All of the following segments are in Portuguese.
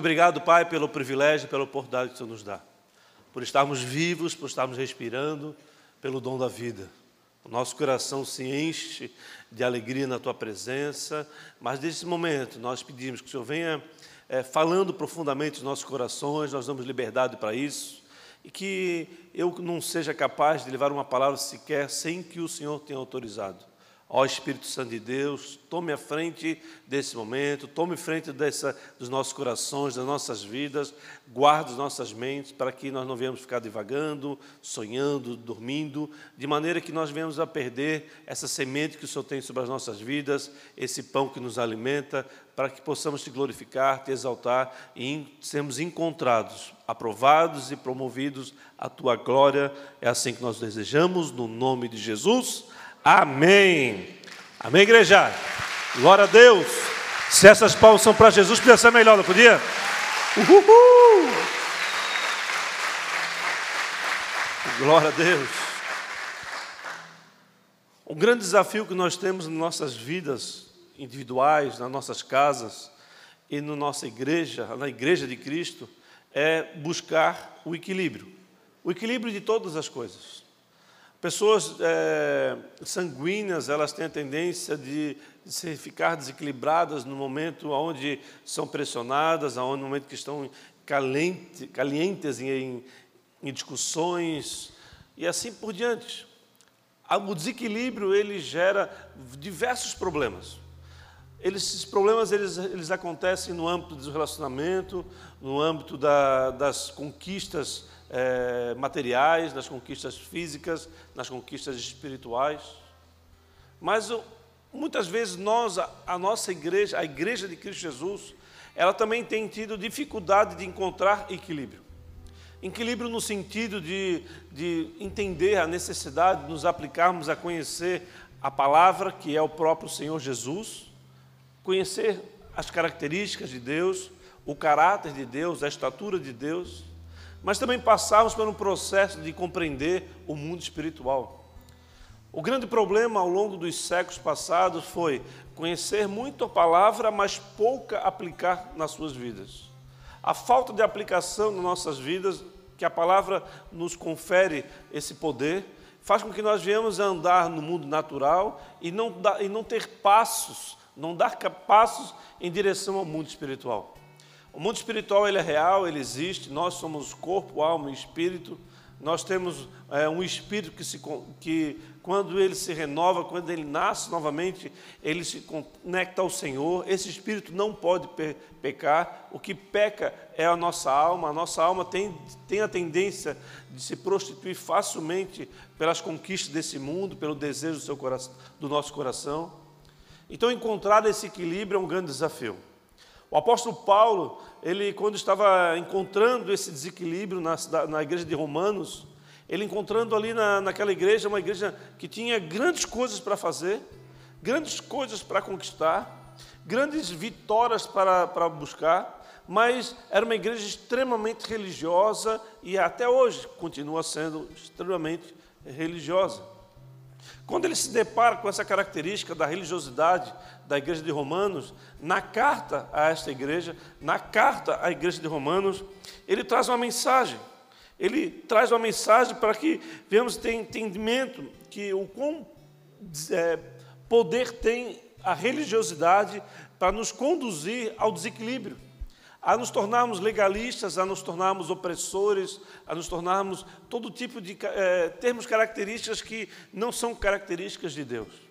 Obrigado, Pai, pelo privilégio, pela oportunidade que Senhor nos dá. Por estarmos vivos, por estarmos respirando, pelo dom da vida. O nosso coração se enche de alegria na tua presença, mas nesse momento nós pedimos que o Senhor venha é, falando profundamente os nossos corações, nós damos liberdade para isso, e que eu não seja capaz de levar uma palavra sequer sem que o Senhor tenha autorizado. Ó Espírito Santo de Deus, tome a frente desse momento, tome frente dessa, dos nossos corações, das nossas vidas, guarde as nossas mentes para que nós não venhamos ficar divagando, sonhando, dormindo, de maneira que nós venhamos a perder essa semente que o Senhor tem sobre as nossas vidas, esse pão que nos alimenta, para que possamos te glorificar, te exaltar e sermos encontrados, aprovados e promovidos à tua glória. É assim que nós desejamos, no nome de Jesus. Amém. Amém, igreja? Glória a Deus. Se essas palmas são para Jesus, podia ser melhor, não podia? Uhul. Glória a Deus. Um grande desafio que nós temos em nossas vidas individuais, nas nossas casas e na nossa igreja, na igreja de Cristo, é buscar o equilíbrio. O equilíbrio de todas as coisas. Pessoas é, sanguíneas, elas têm a tendência de, de ficar desequilibradas no momento onde são pressionadas, no momento que estão calientes em, em discussões e assim por diante. O desequilíbrio ele gera diversos problemas. Eles, esses problemas eles, eles acontecem no âmbito do relacionamento, no âmbito da, das conquistas é, materiais, nas conquistas físicas, nas conquistas espirituais. Mas muitas vezes nós, a, a nossa igreja, a igreja de Cristo Jesus, ela também tem tido dificuldade de encontrar equilíbrio. Equilíbrio no sentido de, de entender a necessidade de nos aplicarmos a conhecer a palavra, que é o próprio Senhor Jesus, conhecer as características de Deus, o caráter de Deus, a estatura de Deus, mas também passarmos por um processo de compreender o mundo espiritual. O grande problema ao longo dos séculos passados foi conhecer muito a palavra, mas pouca aplicar nas suas vidas. A falta de aplicação nas nossas vidas, que a palavra nos confere esse poder, faz com que nós viemos a andar no mundo natural e não, e não ter passos, não dar passos em direção ao mundo espiritual. O mundo espiritual ele é real, ele existe. Nós somos corpo, alma e espírito. Nós temos é, um espírito que, se, que, quando ele se renova, quando ele nasce novamente, ele se conecta ao Senhor. Esse espírito não pode pe pecar. O que peca é a nossa alma. A nossa alma tem, tem a tendência de se prostituir facilmente pelas conquistas desse mundo, pelo desejo do, seu coração, do nosso coração. Então, encontrar esse equilíbrio é um grande desafio. O apóstolo Paulo, ele quando estava encontrando esse desequilíbrio na, na igreja de Romanos, ele encontrando ali na, naquela igreja, uma igreja que tinha grandes coisas para fazer, grandes coisas para conquistar, grandes vitórias para, para buscar, mas era uma igreja extremamente religiosa e até hoje continua sendo extremamente religiosa. Quando ele se depara com essa característica da religiosidade da igreja de Romanos, na carta a esta igreja, na carta à igreja de Romanos, ele traz uma mensagem. Ele traz uma mensagem para que venhamos ter entendimento que o quão é, poder tem a religiosidade para nos conduzir ao desequilíbrio a nos tornarmos legalistas, a nos tornarmos opressores, a nos tornarmos todo tipo de é, termos características que não são características de Deus.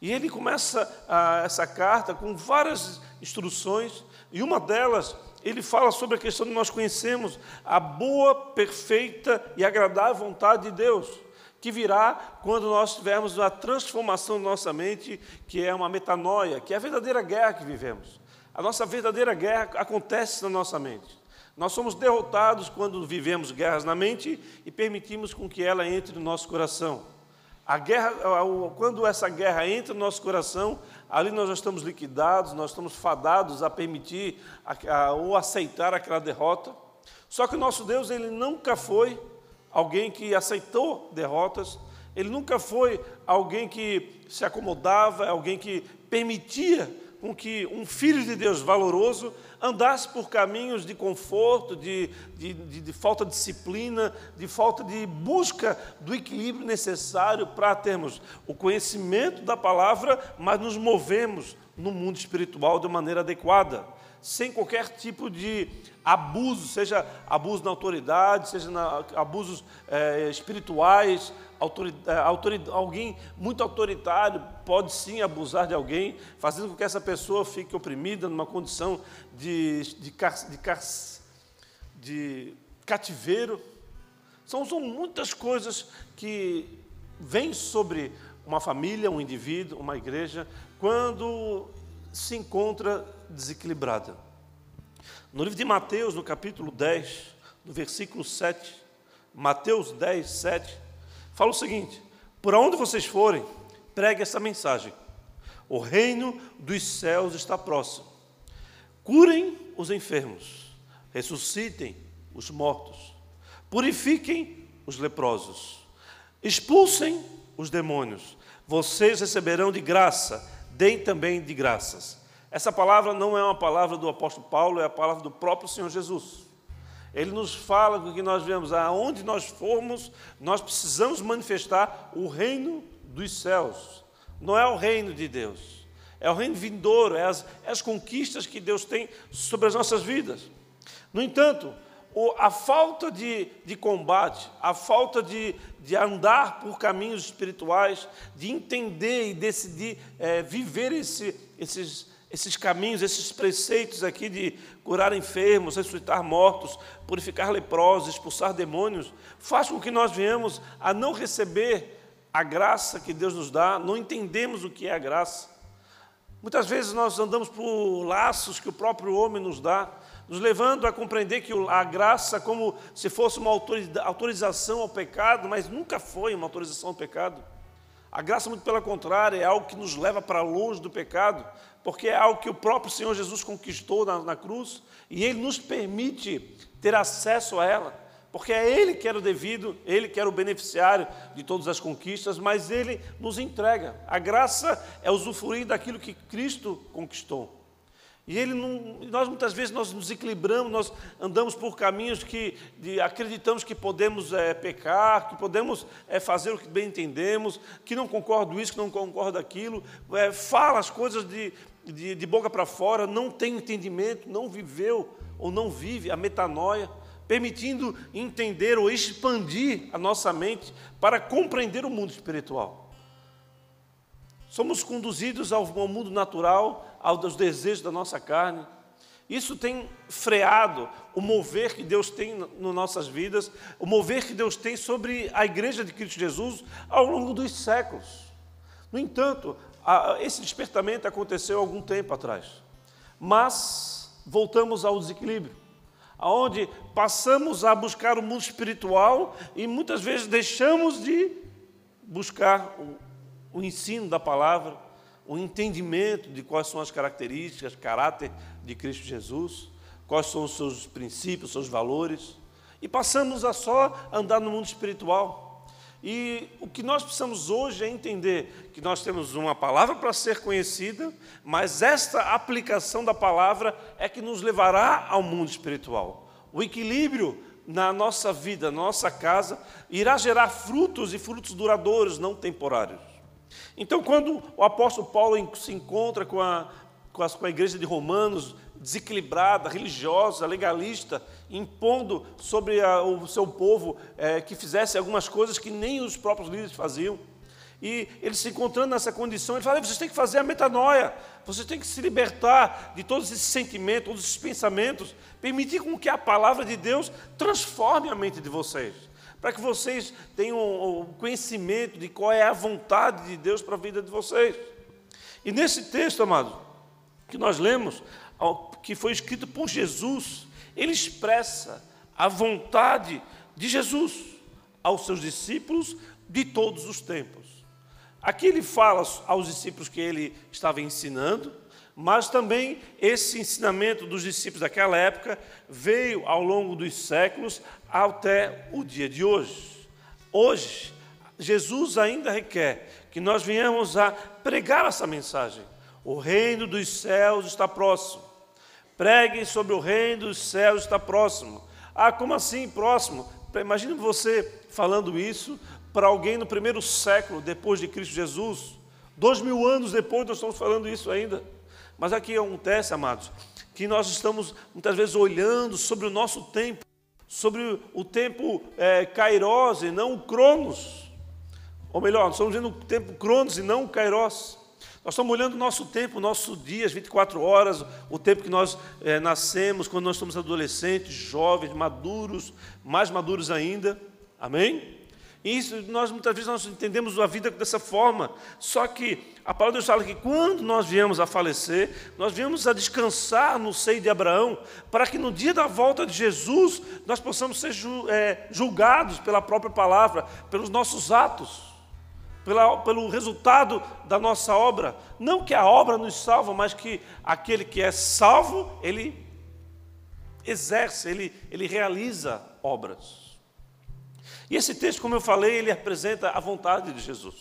E ele começa a, essa carta com várias instruções, e uma delas ele fala sobre a questão de nós conhecemos a boa, perfeita e agradável vontade de Deus, que virá quando nós tivermos uma transformação da nossa mente, que é uma metanoia, que é a verdadeira guerra que vivemos. A nossa verdadeira guerra acontece na nossa mente. Nós somos derrotados quando vivemos guerras na mente e permitimos com que ela entre no nosso coração. A guerra, quando essa guerra entra no nosso coração, ali nós já estamos liquidados, nós estamos fadados a permitir a, a, ou aceitar aquela derrota. Só que o nosso Deus, ele nunca foi alguém que aceitou derrotas, ele nunca foi alguém que se acomodava, alguém que permitia com que um filho de Deus valoroso andasse por caminhos de conforto, de, de, de, de falta de disciplina, de falta de busca do equilíbrio necessário para termos o conhecimento da palavra, mas nos movemos no mundo espiritual de maneira adequada sem qualquer tipo de abuso, seja abuso na autoridade, seja na, abusos é, espirituais, alguém muito autoritário pode sim abusar de alguém, fazendo com que essa pessoa fique oprimida numa condição de, de, de, de cativeiro. São, são muitas coisas que vêm sobre uma família, um indivíduo, uma igreja, quando se encontra desequilibrada. No livro de Mateus, no capítulo 10, no versículo 7, Mateus 10, 7, fala o seguinte: Por onde vocês forem, pregue essa mensagem. O reino dos céus está próximo. Curem os enfermos, ressuscitem os mortos, purifiquem os leprosos, expulsem os demônios. Vocês receberão de graça, deem também de graças. Essa palavra não é uma palavra do apóstolo Paulo, é a palavra do próprio Senhor Jesus. Ele nos fala que nós vemos, aonde nós formos, nós precisamos manifestar o reino dos céus. Não é o reino de Deus, é o reino vindouro, é as, é as conquistas que Deus tem sobre as nossas vidas. No entanto, a falta de, de combate, a falta de, de andar por caminhos espirituais, de entender e decidir é, viver esse, esses, esses caminhos, esses preceitos aqui de curar enfermos, ressuscitar mortos, purificar leprosos, expulsar demônios, faz com que nós venhamos a não receber a graça que Deus nos dá, não entendemos o que é a graça. Muitas vezes nós andamos por laços que o próprio homem nos dá, nos levando a compreender que a graça como se fosse uma autorização ao pecado, mas nunca foi uma autorização ao pecado. A graça, muito pelo contrário, é algo que nos leva para longe do pecado, porque é algo que o próprio Senhor Jesus conquistou na, na cruz e Ele nos permite ter acesso a ela, porque é Ele que era o devido, Ele que era o beneficiário de todas as conquistas, mas Ele nos entrega. A graça é usufruir daquilo que Cristo conquistou. E ele não, nós muitas vezes nós nos equilibramos, nós andamos por caminhos que de, acreditamos que podemos é, pecar, que podemos é, fazer o que bem entendemos, que não concordo isso, que não concordo aquilo, é, fala as coisas de, de, de boca para fora, não tem entendimento, não viveu ou não vive a metanoia, permitindo entender ou expandir a nossa mente para compreender o mundo espiritual. Somos conduzidos ao mundo natural, aos desejos da nossa carne. Isso tem freado o mover que Deus tem nas nossas vidas, o mover que Deus tem sobre a igreja de Cristo Jesus ao longo dos séculos. No entanto, esse despertamento aconteceu algum tempo atrás, mas voltamos ao desequilíbrio, aonde passamos a buscar o mundo espiritual e muitas vezes deixamos de buscar o ensino da palavra, o entendimento de quais são as características, caráter de Cristo Jesus, quais são os seus princípios, os seus valores, e passamos a só andar no mundo espiritual. E o que nós precisamos hoje é entender que nós temos uma palavra para ser conhecida, mas esta aplicação da palavra é que nos levará ao mundo espiritual. O equilíbrio na nossa vida, na nossa casa, irá gerar frutos e frutos duradouros, não temporários. Então, quando o apóstolo Paulo se encontra com a, com a, com a igreja de Romanos, desequilibrada, religiosa, legalista, impondo sobre a, o seu povo é, que fizesse algumas coisas que nem os próprios líderes faziam. E ele se encontrando nessa condição, ele fala: vocês têm que fazer a metanoia, vocês têm que se libertar de todos esses sentimentos, todos esses pensamentos, permitir com que a palavra de Deus transforme a mente de vocês para que vocês tenham o conhecimento de qual é a vontade de Deus para a vida de vocês. E nesse texto, amado, que nós lemos, que foi escrito por Jesus, ele expressa a vontade de Jesus aos seus discípulos de todos os tempos. Aqui ele fala aos discípulos que ele estava ensinando, mas também esse ensinamento dos discípulos daquela época veio ao longo dos séculos até o dia de hoje. Hoje, Jesus ainda requer que nós venhamos a pregar essa mensagem. O reino dos céus está próximo. Preguem sobre o reino dos céus está próximo. Ah, como assim próximo? Imagine você falando isso para alguém no primeiro século depois de Cristo Jesus. Dois mil anos depois nós estamos falando isso ainda. Mas aqui acontece, amados, que nós estamos muitas vezes olhando sobre o nosso tempo, sobre o tempo é, kairos e não o cronos. Ou melhor, nós estamos vendo o tempo cronos e não o kairos. Nós estamos olhando o nosso tempo, o nosso dia, as 24 horas, o tempo que nós é, nascemos, quando nós somos adolescentes, jovens, maduros, mais maduros ainda. Amém? Isso nós muitas vezes nós entendemos a vida dessa forma. Só que a palavra de Deus fala que quando nós viemos a falecer, nós viemos a descansar no seio de Abraão, para que no dia da volta de Jesus nós possamos ser é, julgados pela própria palavra, pelos nossos atos, pela, pelo resultado da nossa obra. Não que a obra nos salva, mas que aquele que é salvo, ele exerce, ele, ele realiza obras. E esse texto, como eu falei, ele representa a vontade de Jesus.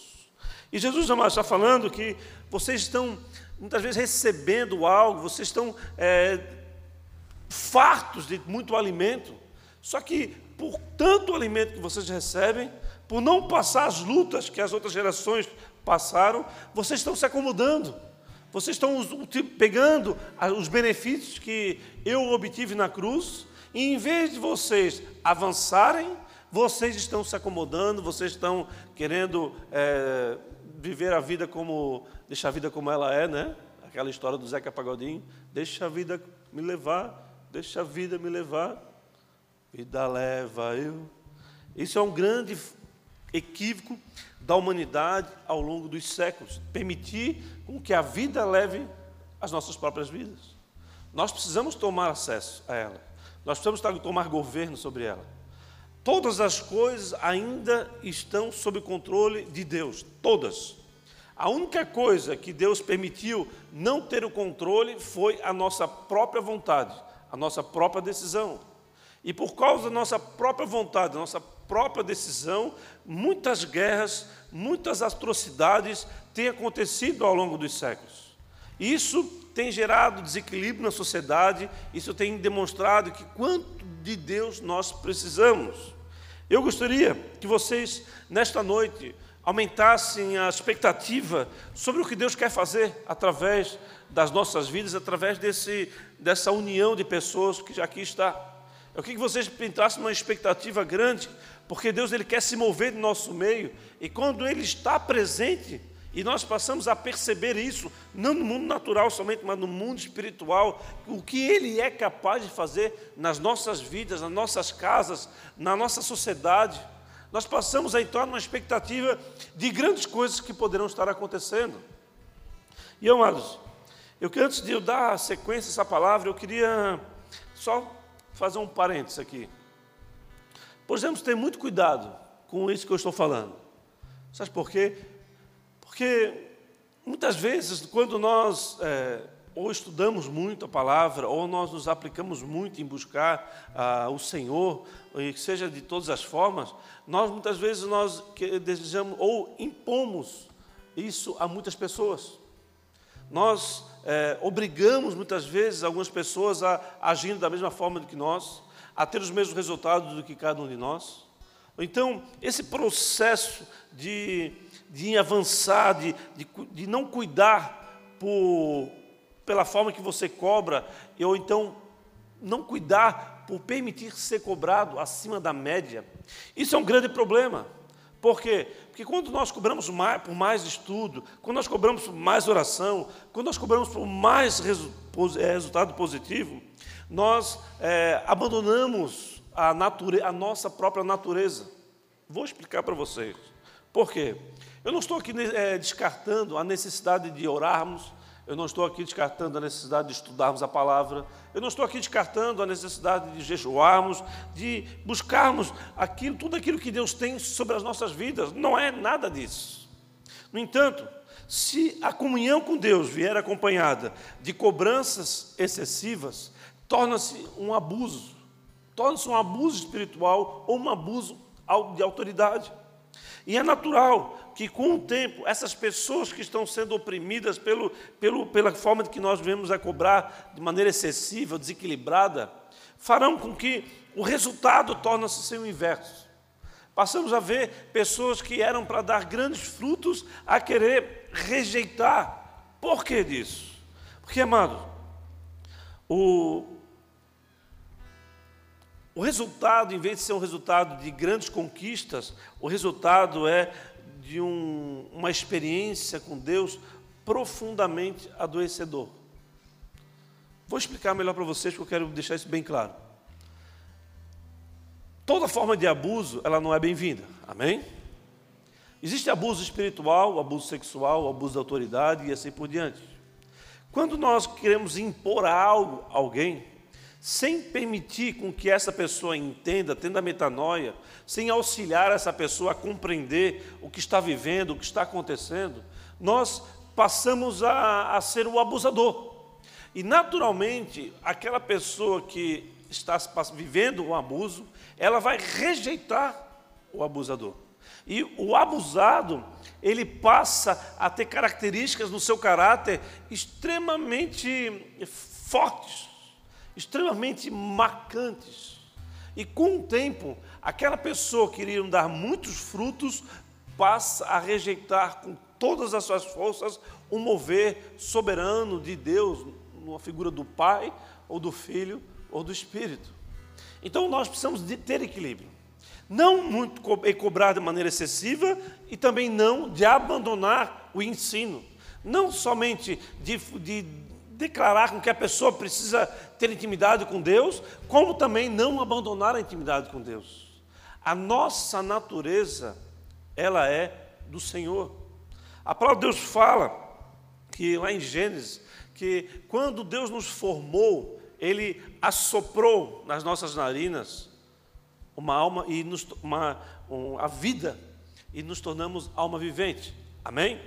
E Jesus está falando que vocês estão, muitas vezes, recebendo algo, vocês estão é, fartos de muito alimento, só que por tanto alimento que vocês recebem, por não passar as lutas que as outras gerações passaram, vocês estão se acomodando. Vocês estão pegando os benefícios que eu obtive na cruz, e em vez de vocês avançarem, vocês estão se acomodando, vocês estão querendo é, viver a vida como. deixar a vida como ela é, né? Aquela história do Zeca Pagodinho. Deixa a vida me levar, deixa a vida me levar. Vida leva eu. Isso é um grande equívoco da humanidade ao longo dos séculos. Permitir com que a vida leve as nossas próprias vidas. Nós precisamos tomar acesso a ela. Nós precisamos tomar governo sobre ela. Todas as coisas ainda estão sob controle de Deus, todas. A única coisa que Deus permitiu não ter o controle foi a nossa própria vontade, a nossa própria decisão. E por causa da nossa própria vontade, da nossa própria decisão, muitas guerras, muitas atrocidades têm acontecido ao longo dos séculos. Isso tem gerado desequilíbrio na sociedade, isso tem demonstrado que quanto de Deus nós precisamos. Eu gostaria que vocês, nesta noite, aumentassem a expectativa sobre o que Deus quer fazer através das nossas vidas, através desse, dessa união de pessoas que aqui está. Eu queria que vocês entrassem uma expectativa grande, porque Deus ele quer se mover no nosso meio, e quando Ele está presente, e nós passamos a perceber isso, não no mundo natural somente, mas no mundo espiritual, o que Ele é capaz de fazer nas nossas vidas, nas nossas casas, na nossa sociedade. Nós passamos a entrar numa expectativa de grandes coisas que poderão estar acontecendo. E amados, eu que antes de eu dar sequência a essa palavra, eu queria só fazer um parênteses aqui. Podemos ter muito cuidado com isso que eu estou falando. Sabe por quê? Porque muitas vezes, quando nós é, ou estudamos muito a palavra, ou nós nos aplicamos muito em buscar ah, o Senhor, que seja de todas as formas, nós muitas vezes nós desejamos ou impomos isso a muitas pessoas. Nós é, obrigamos muitas vezes algumas pessoas a agindo da mesma forma do que nós, a ter os mesmos resultados do que cada um de nós. Então, esse processo de de avançar, de, de, de não cuidar por, pela forma que você cobra, ou então não cuidar por permitir ser cobrado acima da média. Isso é um grande problema. Por quê? Porque quando nós cobramos mais, por mais estudo, quando nós cobramos por mais oração, quando nós cobramos por mais resu, é, resultado positivo, nós é, abandonamos a, a nossa própria natureza. Vou explicar para vocês. Por quê? Eu não estou aqui é, descartando a necessidade de orarmos, eu não estou aqui descartando a necessidade de estudarmos a palavra, eu não estou aqui descartando a necessidade de jejuarmos, de buscarmos aquilo, tudo aquilo que Deus tem sobre as nossas vidas. Não é nada disso. No entanto, se a comunhão com Deus vier acompanhada de cobranças excessivas, torna-se um abuso, torna-se um abuso espiritual ou um abuso de autoridade. E é natural que, com o tempo, essas pessoas que estão sendo oprimidas pelo, pelo, pela forma que nós vemos a cobrar de maneira excessiva, desequilibrada, farão com que o resultado torne-se ser o inverso. Passamos a ver pessoas que eram para dar grandes frutos a querer rejeitar. Por que disso? Porque, amado, o, o resultado, em vez de ser um resultado de grandes conquistas, o resultado é de um, uma experiência com Deus profundamente adoecedor. Vou explicar melhor para vocês, porque eu quero deixar isso bem claro. Toda forma de abuso, ela não é bem-vinda. Amém? Existe abuso espiritual, abuso sexual, abuso da autoridade e assim por diante. Quando nós queremos impor algo a alguém, sem permitir com que essa pessoa entenda, tendo a metanoia, sem auxiliar essa pessoa a compreender o que está vivendo, o que está acontecendo, nós passamos a, a ser o abusador. E naturalmente, aquela pessoa que está vivendo o abuso, ela vai rejeitar o abusador. E o abusado, ele passa a ter características no seu caráter extremamente fortes extremamente marcantes. E com o tempo, aquela pessoa que iria dar muitos frutos passa a rejeitar com todas as suas forças o mover soberano de Deus, numa figura do Pai, ou do Filho, ou do Espírito. Então nós precisamos de ter equilíbrio. Não muito cobrar de maneira excessiva e também não de abandonar o ensino. Não somente de, de declarar com que a pessoa precisa ter intimidade com Deus, como também não abandonar a intimidade com Deus. A nossa natureza, ela é do Senhor. A palavra de Deus fala que lá em Gênesis, que quando Deus nos formou, Ele assoprou nas nossas narinas uma alma e nos, uma, uma, a vida e nos tornamos alma vivente. Amém?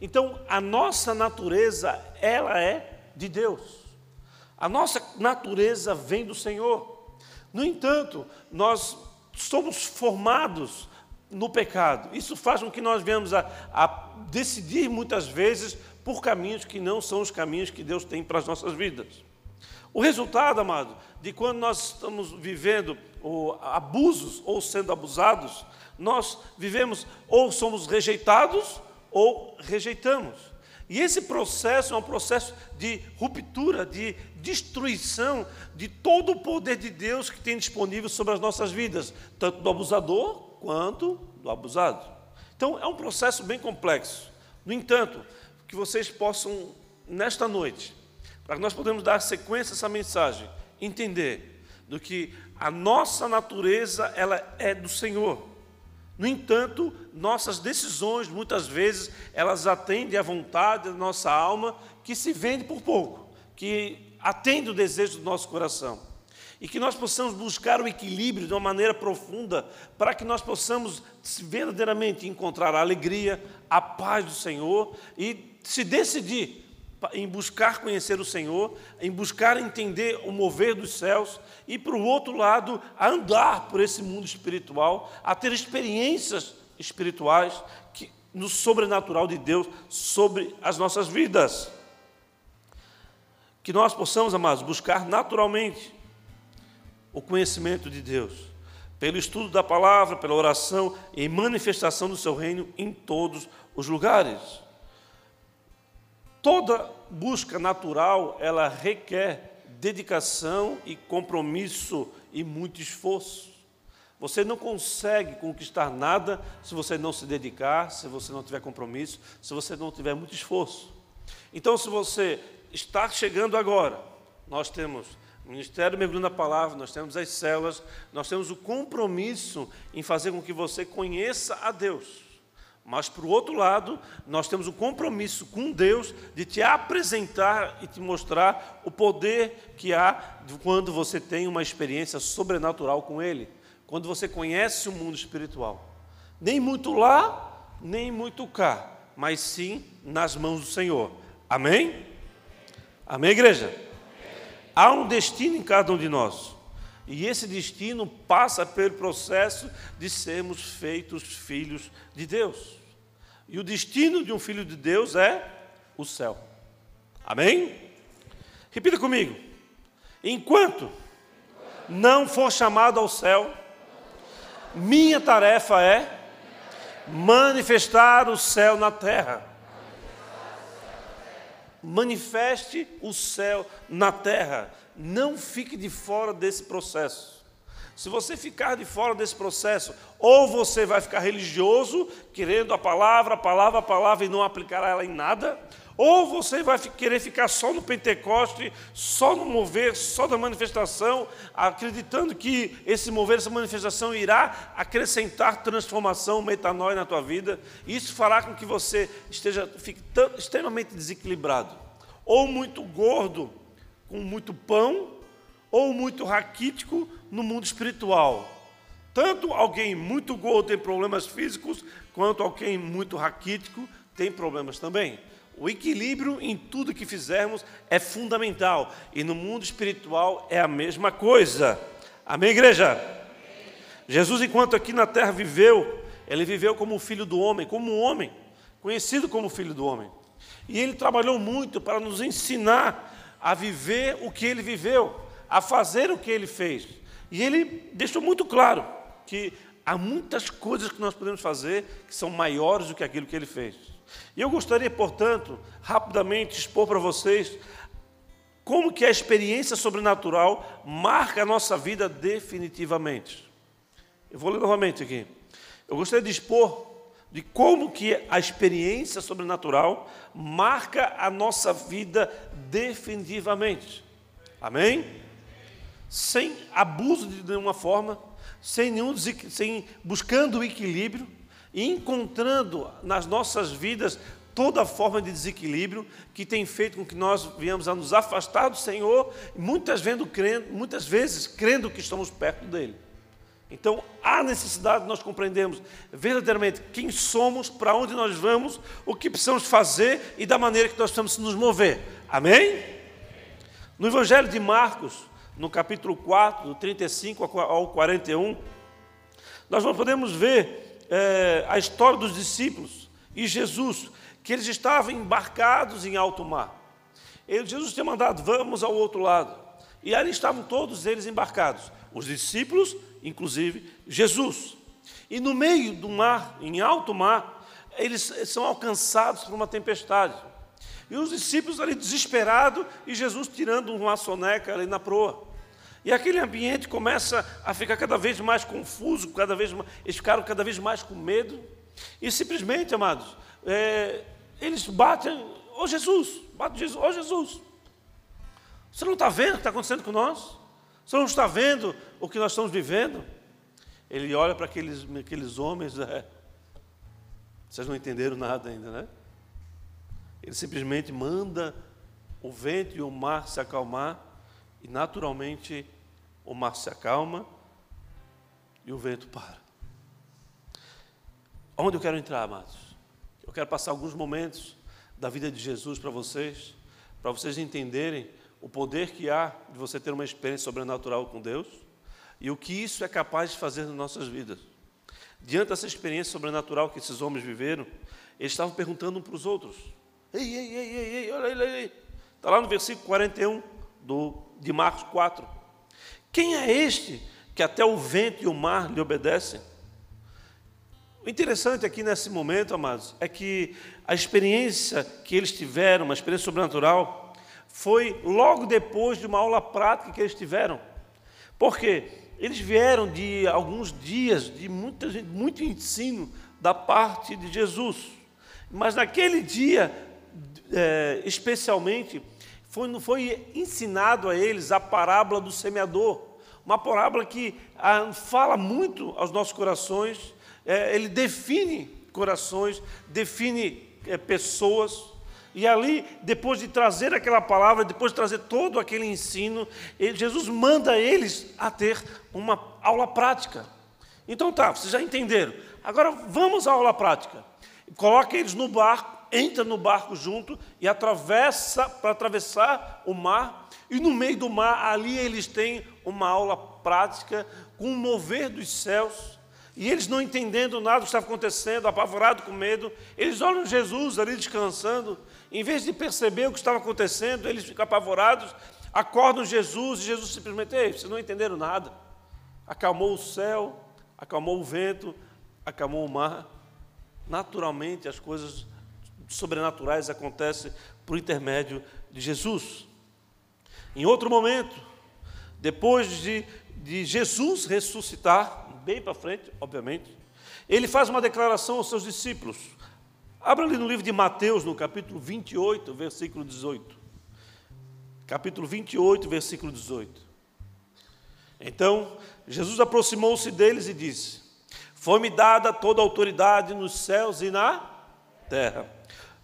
Então, a nossa natureza, ela é de Deus. A nossa natureza vem do Senhor. No entanto, nós somos formados no pecado. Isso faz com que nós venhamos a, a decidir muitas vezes por caminhos que não são os caminhos que Deus tem para as nossas vidas. O resultado, amado, de quando nós estamos vivendo abusos ou sendo abusados, nós vivemos ou somos rejeitados ou rejeitamos. E esse processo é um processo de ruptura, de destruição de todo o poder de Deus que tem disponível sobre as nossas vidas, tanto do abusador quanto do abusado. Então, é um processo bem complexo. No entanto, que vocês possam, nesta noite, para que nós podemos dar sequência a essa mensagem, entender do que a nossa natureza ela é do Senhor no entanto, nossas decisões, muitas vezes, elas atendem à vontade da nossa alma, que se vende por pouco, que atende o desejo do nosso coração. E que nós possamos buscar o equilíbrio de uma maneira profunda, para que nós possamos verdadeiramente encontrar a alegria, a paz do Senhor e se decidir em buscar conhecer o Senhor, em buscar entender o mover dos céus e, por outro lado, a andar por esse mundo espiritual, a ter experiências espirituais que, no sobrenatural de Deus sobre as nossas vidas. Que nós possamos, amados, buscar naturalmente o conhecimento de Deus, pelo estudo da palavra, pela oração e manifestação do seu reino em todos os lugares. Toda busca natural, ela requer dedicação e compromisso e muito esforço. Você não consegue conquistar nada se você não se dedicar, se você não tiver compromisso, se você não tiver muito esforço. Então, se você está chegando agora, nós temos o Ministério Mergulhando a Palavra, nós temos as células, nós temos o compromisso em fazer com que você conheça a Deus. Mas, por outro lado, nós temos um compromisso com Deus de te apresentar e te mostrar o poder que há quando você tem uma experiência sobrenatural com Ele, quando você conhece o mundo espiritual. Nem muito lá, nem muito cá, mas sim nas mãos do Senhor. Amém? Amém, igreja? Há um destino em cada um de nós. E esse destino passa pelo processo de sermos feitos filhos de Deus. E o destino de um filho de Deus é o céu. Amém? Repita comigo. Enquanto não for chamado ao céu, minha tarefa é manifestar o céu na terra. Manifeste o céu na terra. Não fique de fora desse processo. Se você ficar de fora desse processo, ou você vai ficar religioso, querendo a palavra, a palavra, a palavra e não aplicar ela em nada, ou você vai querer ficar só no Pentecoste, só no mover, só na manifestação, acreditando que esse mover, essa manifestação irá acrescentar transformação, metanoia na tua vida. Isso fará com que você esteja fique extremamente desequilibrado, ou muito gordo, com muito pão, ou muito raquítico no mundo espiritual. Tanto alguém muito gordo tem problemas físicos, quanto alguém muito raquítico tem problemas também. O equilíbrio em tudo que fizermos é fundamental. E no mundo espiritual é a mesma coisa. Amém, igreja? Jesus, enquanto aqui na terra viveu, ele viveu como filho do homem, como um homem, conhecido como filho do homem. E ele trabalhou muito para nos ensinar a viver o que ele viveu, a fazer o que ele fez. E ele deixou muito claro que há muitas coisas que nós podemos fazer que são maiores do que aquilo que ele fez. E eu gostaria, portanto, rapidamente expor para vocês como que a experiência sobrenatural marca a nossa vida definitivamente. Eu vou ler novamente aqui. Eu gostaria de expor de como que a experiência sobrenatural marca a nossa vida definitivamente. Amém? Sem abuso de nenhuma forma, sem nenhum sem buscando o equilíbrio, e encontrando nas nossas vidas toda forma de desequilíbrio que tem feito com que nós venhamos a nos afastar do Senhor, muitas vezes crendo, muitas vezes crendo que estamos perto dele. Então, há necessidade de nós compreendermos verdadeiramente quem somos, para onde nós vamos, o que precisamos fazer e da maneira que nós precisamos nos mover. Amém? No Evangelho de Marcos, no capítulo 4, do 35 ao 41, nós podemos ver é, a história dos discípulos e Jesus, que eles estavam embarcados em alto mar. Ele, Jesus tinha mandado, vamos ao outro lado. E ali estavam todos eles embarcados, os discípulos, inclusive Jesus. E no meio do mar, em alto mar, eles são alcançados por uma tempestade. E os discípulos ali desesperados e Jesus tirando uma soneca ali na proa. E aquele ambiente começa a ficar cada vez mais confuso, cada vez mais, eles ficaram cada vez mais com medo. E simplesmente, amados, é, eles batem, ô oh, Jesus, bate Jesus, ô oh, Jesus. Você não está vendo o que está acontecendo com nós? Você não está vendo o que nós estamos vivendo? Ele olha para aqueles, aqueles homens, é, vocês não entenderam nada ainda, né? Ele simplesmente manda o vento e o mar se acalmar e naturalmente o mar se acalma e o vento para. Onde eu quero entrar, amados? Eu quero passar alguns momentos da vida de Jesus para vocês, para vocês entenderem o poder que há de você ter uma experiência sobrenatural com Deus e o que isso é capaz de fazer nas nossas vidas. Diante dessa experiência sobrenatural que esses homens viveram, eles estavam perguntando um para os outros: Ei, ei, ei, ei, ei, olha, olha, olha. Está lá no versículo 41 do, de Marcos 4. Quem é este que até o vento e o mar lhe obedecem? O interessante aqui nesse momento, amados, é que a experiência que eles tiveram, uma experiência sobrenatural, foi logo depois de uma aula prática que eles tiveram. Porque eles vieram de alguns dias de muita, muito ensino da parte de Jesus. Mas naquele dia, é, especialmente, foi, foi ensinado a eles a parábola do semeador, uma parábola que ah, fala muito aos nossos corações, é, ele define corações, define é, pessoas, e ali, depois de trazer aquela palavra, depois de trazer todo aquele ensino, ele, Jesus manda eles a ter uma aula prática. Então tá, vocês já entenderam. Agora vamos à aula prática. Coloca eles no barco, entra no barco junto e atravessa para atravessar o mar. E no meio do mar, ali eles têm uma aula prática, com um mover dos céus, e eles não entendendo nada do que estava acontecendo, apavorados com medo, eles olham Jesus ali descansando, em vez de perceber o que estava acontecendo, eles ficam apavorados, acordam Jesus, e Jesus simplesmente, ei, vocês não entenderam nada. Acalmou o céu, acalmou o vento, acalmou o mar. Naturalmente, as coisas sobrenaturais acontecem por intermédio de Jesus. Em outro momento, depois de, de Jesus ressuscitar, bem para frente, obviamente, ele faz uma declaração aos seus discípulos. Abra ali no livro de Mateus, no capítulo 28, versículo 18. Capítulo 28, versículo 18. Então, Jesus aproximou-se deles e disse: Foi-me dada toda a autoridade nos céus e na terra.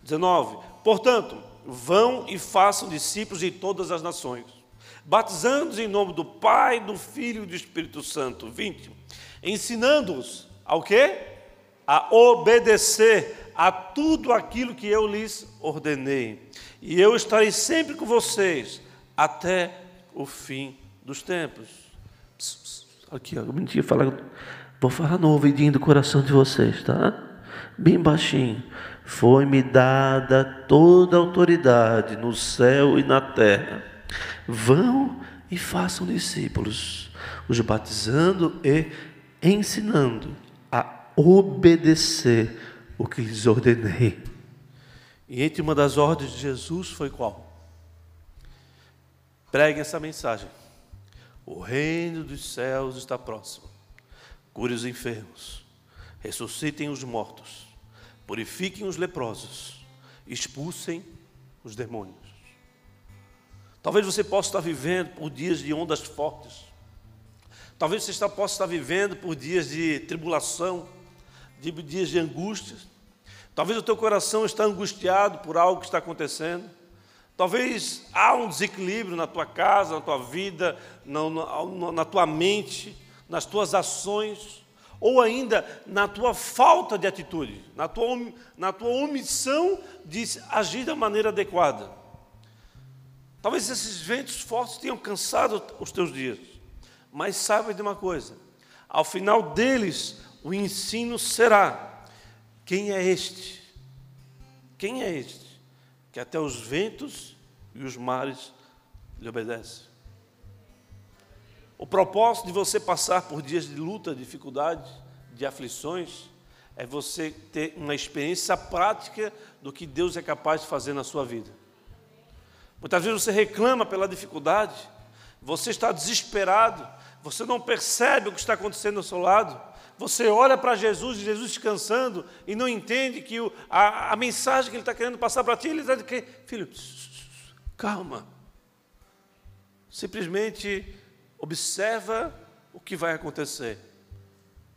19. Portanto, vão e façam discípulos de todas as nações, batizando-os em nome do Pai, do Filho e do Espírito Santo. 20. Ensinando-os ao quê? A obedecer a tudo aquilo que eu lhes ordenei. E eu estarei sempre com vocês até o fim dos tempos. Aqui, ó, bonitinho, fala. Vou falar no ouvidinho do coração de vocês, tá? Bem baixinho. Foi-me dada toda a autoridade no céu e na terra. Vão e façam discípulos, os batizando e ensinando a obedecer o que lhes ordenei. E entre uma das ordens de Jesus foi qual? Pregue essa mensagem. O reino dos céus está próximo. Cure os enfermos, ressuscitem os mortos, purifiquem os leprosos, expulsem os demônios. Talvez você possa estar vivendo por dias de ondas fortes. Talvez você possa estar vivendo por dias de tribulação, de dias de angústia. Talvez o teu coração está angustiado por algo que está acontecendo. Talvez há um desequilíbrio na tua casa, na tua vida, na, na, na tua mente, nas tuas ações, ou ainda na tua falta de atitude, na tua, na tua omissão de agir da maneira adequada. Talvez esses ventos fortes tenham cansado os teus dias, mas saiba de uma coisa: ao final deles, o ensino será: quem é este? Quem é este? que até os ventos e os mares lhe obedecem. O propósito de você passar por dias de luta, dificuldade, de aflições, é você ter uma experiência prática do que Deus é capaz de fazer na sua vida. Muitas vezes você reclama pela dificuldade, você está desesperado, você não percebe o que está acontecendo ao seu lado, você olha para Jesus, Jesus descansando, e não entende que o, a, a, mensagem que ele está querendo passar para ti, ele está dizendo que, filho, calma. Simplesmente observa o que vai acontecer.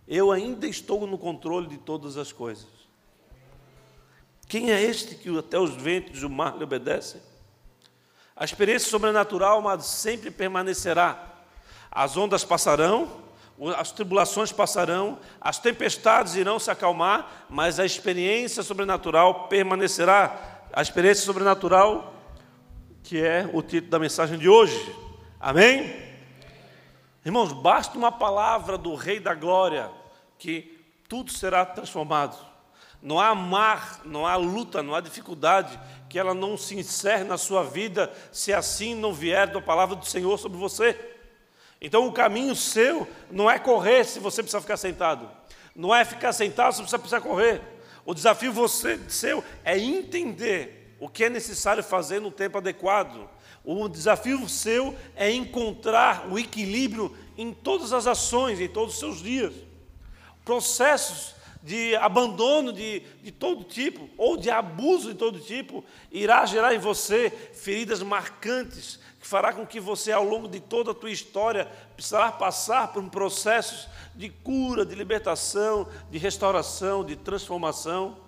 Eu ainda estou no controle de todas as coisas. Quem é este que até os ventos do mar lhe obedecem? A experiência sobrenatural, mas sempre permanecerá. As ondas passarão, as tribulações passarão, as tempestades irão se acalmar, mas a experiência sobrenatural permanecerá. A experiência sobrenatural, que é o título da mensagem de hoje. Amém? Irmãos, basta uma palavra do Rei da Glória que tudo será transformado. Não há mar, não há luta, não há dificuldade que ela não se encerre na sua vida se assim não vier da palavra do Senhor sobre você. Então o caminho seu não é correr se você precisa ficar sentado. Não é ficar sentado se você precisa correr. O desafio você, seu é entender o que é necessário fazer no tempo adequado. O desafio seu é encontrar o equilíbrio em todas as ações, em todos os seus dias. Processos de abandono de, de todo tipo, ou de abuso de todo tipo, irá gerar em você feridas marcantes que fará com que você, ao longo de toda a tua história, precisará passar por um processo de cura, de libertação, de restauração, de transformação.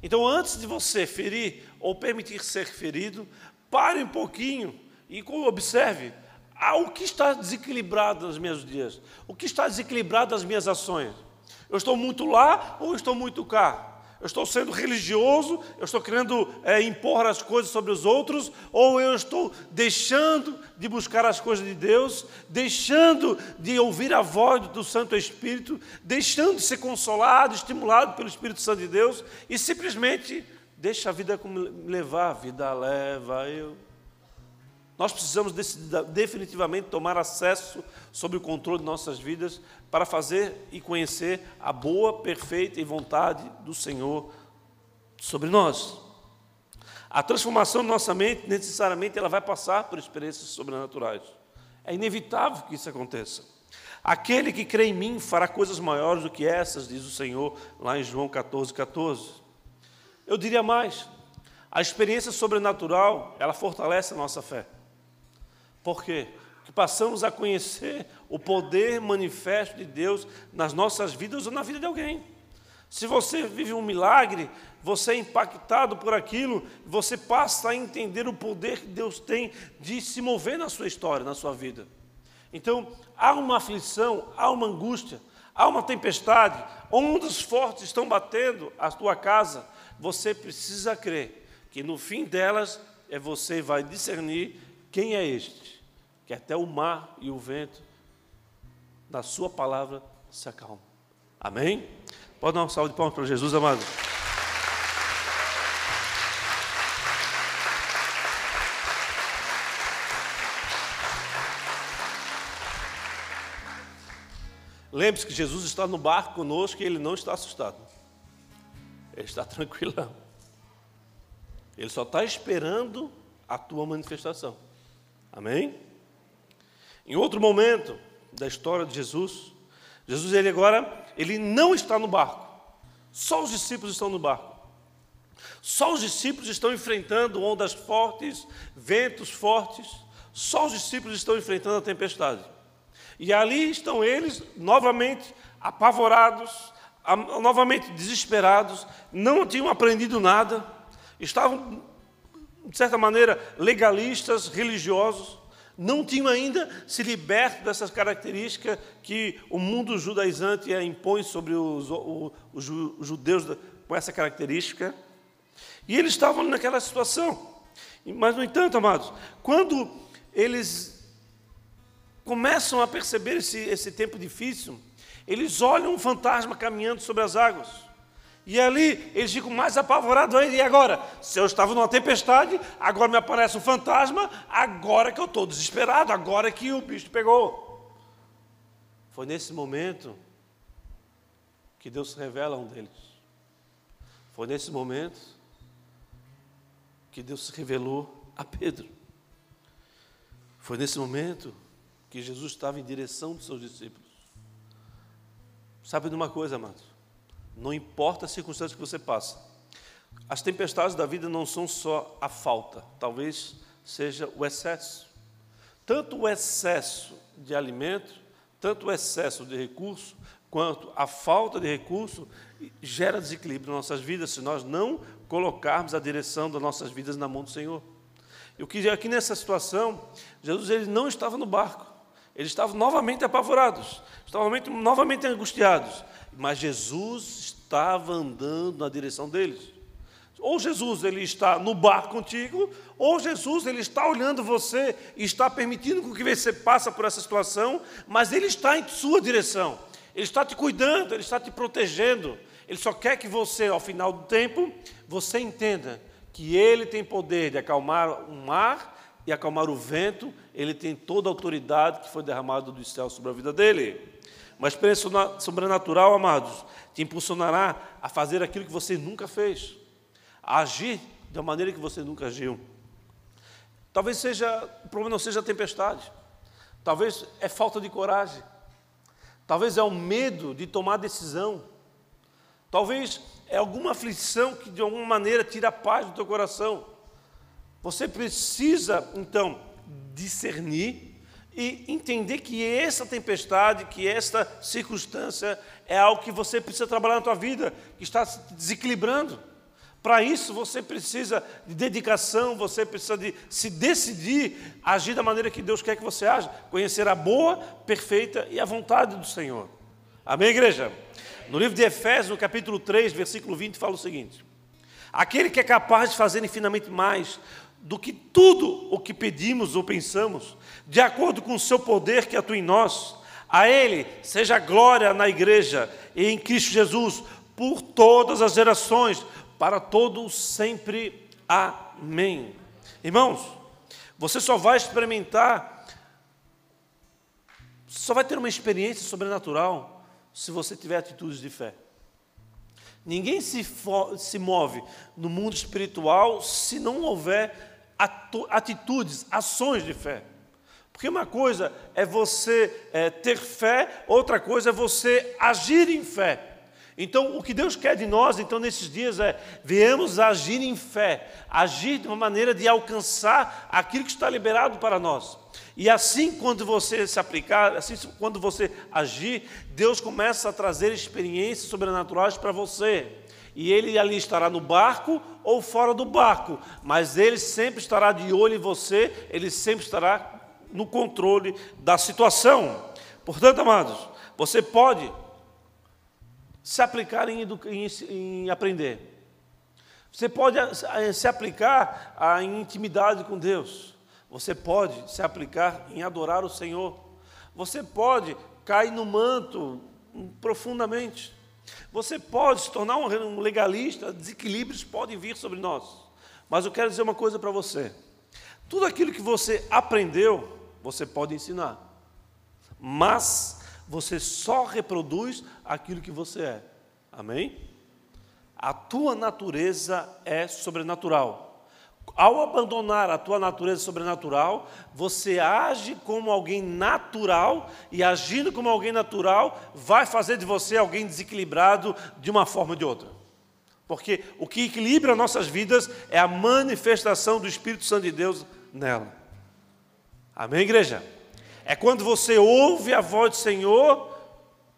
Então, antes de você ferir ou permitir ser ferido, pare um pouquinho e observe ah, o que está desequilibrado nos meus dias, o que está desequilibrado nas minhas ações. Eu estou muito lá ou estou muito cá? Eu estou sendo religioso, eu estou querendo é, impor as coisas sobre os outros, ou eu estou deixando de buscar as coisas de Deus, deixando de ouvir a voz do Santo Espírito, deixando de ser consolado, estimulado pelo Espírito Santo de Deus, e simplesmente deixa a vida me levar, a vida leva eu. Nós precisamos definitivamente tomar acesso sobre o controle de nossas vidas para fazer e conhecer a boa, perfeita e vontade do Senhor sobre nós. A transformação da nossa mente, necessariamente, ela vai passar por experiências sobrenaturais. É inevitável que isso aconteça. Aquele que crê em mim fará coisas maiores do que essas, diz o Senhor lá em João 14, 14. Eu diria mais, a experiência sobrenatural, ela fortalece a nossa fé. Por quê? Que passamos a conhecer o poder manifesto de Deus nas nossas vidas ou na vida de alguém. Se você vive um milagre, você é impactado por aquilo, você passa a entender o poder que Deus tem de se mover na sua história, na sua vida. Então, há uma aflição, há uma angústia, há uma tempestade, ondas fortes estão batendo a tua casa, você precisa crer que no fim delas é você vai discernir quem é este que até o mar e o vento, na sua palavra, se acalmam. Amém? Pode dar uma salva de palmas para Jesus, amado. Lembre-se que Jesus está no barco conosco e ele não está assustado. Ele está tranquilão. Ele só está esperando a tua manifestação. Amém? Em outro momento da história de Jesus, Jesus ele agora ele não está no barco. Só os discípulos estão no barco. Só os discípulos estão enfrentando ondas fortes, ventos fortes. Só os discípulos estão enfrentando a tempestade. E ali estão eles novamente apavorados, novamente desesperados, não tinham aprendido nada, estavam, de certa maneira, legalistas, religiosos não tinham ainda se liberto dessas características que o mundo judaizante impõe sobre os, os, os judeus com essa característica. E eles estavam naquela situação. Mas, no entanto, amados, quando eles começam a perceber esse, esse tempo difícil, eles olham um fantasma caminhando sobre as águas. E ali eles ficam mais apavorados ainda. E agora? Se eu estava numa tempestade, agora me aparece um fantasma, agora que eu estou desesperado, agora que o bicho pegou. Foi nesse momento que Deus se revela a um deles. Foi nesse momento que Deus se revelou a Pedro. Foi nesse momento que Jesus estava em direção dos seus discípulos. Sabe de uma coisa, amados? Não importa a circunstância que você passa. As tempestades da vida não são só a falta, talvez seja o excesso. Tanto o excesso de alimento, tanto o excesso de recurso, quanto a falta de recurso gera desequilíbrio nas nossas vidas se nós não colocarmos a direção das nossas vidas na mão do Senhor. E o que aqui nessa situação, Jesus ele não estava no barco, eles estavam novamente apavorados, estavam novamente, novamente angustiados, mas Jesus estava andando na direção deles. Ou Jesus ele está no barco contigo, ou Jesus ele está olhando você e está permitindo que você passe por essa situação, mas ele está em sua direção. Ele está te cuidando, ele está te protegendo. Ele só quer que você, ao final do tempo, você entenda que ele tem poder de acalmar o mar e acalmar o vento, ele tem toda a autoridade que foi derramada do céu sobre a vida dele. Uma experiência sobrenatural, amados, te impulsionará a fazer aquilo que você nunca fez, a agir da maneira que você nunca agiu. Talvez seja, o problema não seja a tempestade, talvez é falta de coragem, talvez é o medo de tomar decisão, talvez é alguma aflição que de alguma maneira tira a paz do teu coração. Você precisa, então, discernir e entender que essa tempestade, que esta circunstância é algo que você precisa trabalhar na tua vida, que está se desequilibrando. Para isso você precisa de dedicação, você precisa de se decidir agir da maneira que Deus quer que você haja, conhecer a boa, perfeita e a vontade do Senhor. Amém, igreja? No livro de Efésios, no capítulo 3, versículo 20, fala o seguinte: Aquele que é capaz de fazer infinitamente mais do que tudo o que pedimos ou pensamos, de acordo com o seu poder que atua em nós, a Ele seja glória na igreja e em Cristo Jesus, por todas as gerações, para todos sempre. Amém. Irmãos, você só vai experimentar, só vai ter uma experiência sobrenatural se você tiver atitudes de fé. Ninguém se, se move no mundo espiritual se não houver atitudes, ações de fé. Porque uma coisa é você é, ter fé, outra coisa é você agir em fé. Então, o que Deus quer de nós, então, nesses dias é viemos agir em fé, agir de uma maneira de alcançar aquilo que está liberado para nós. E assim, quando você se aplicar, assim, quando você agir, Deus começa a trazer experiências sobrenaturais para você. E ele ali estará no barco ou fora do barco, mas ele sempre estará de olho em você, ele sempre estará no controle da situação. Portanto, amados, você pode se aplicar em, em, em aprender. Você pode eh, se aplicar em intimidade com Deus. Você pode se aplicar em adorar o Senhor. Você pode cair no manto profundamente. Você pode se tornar um legalista, desequilíbrios podem vir sobre nós. Mas eu quero dizer uma coisa para você. Tudo aquilo que você aprendeu, você pode ensinar. Mas você só reproduz aquilo que você é. Amém? A tua natureza é sobrenatural. Ao abandonar a tua natureza sobrenatural, você age como alguém natural, e agindo como alguém natural, vai fazer de você alguém desequilibrado de uma forma ou de outra. Porque o que equilibra nossas vidas é a manifestação do Espírito Santo de Deus nela. Amém, igreja? É quando você ouve a voz do Senhor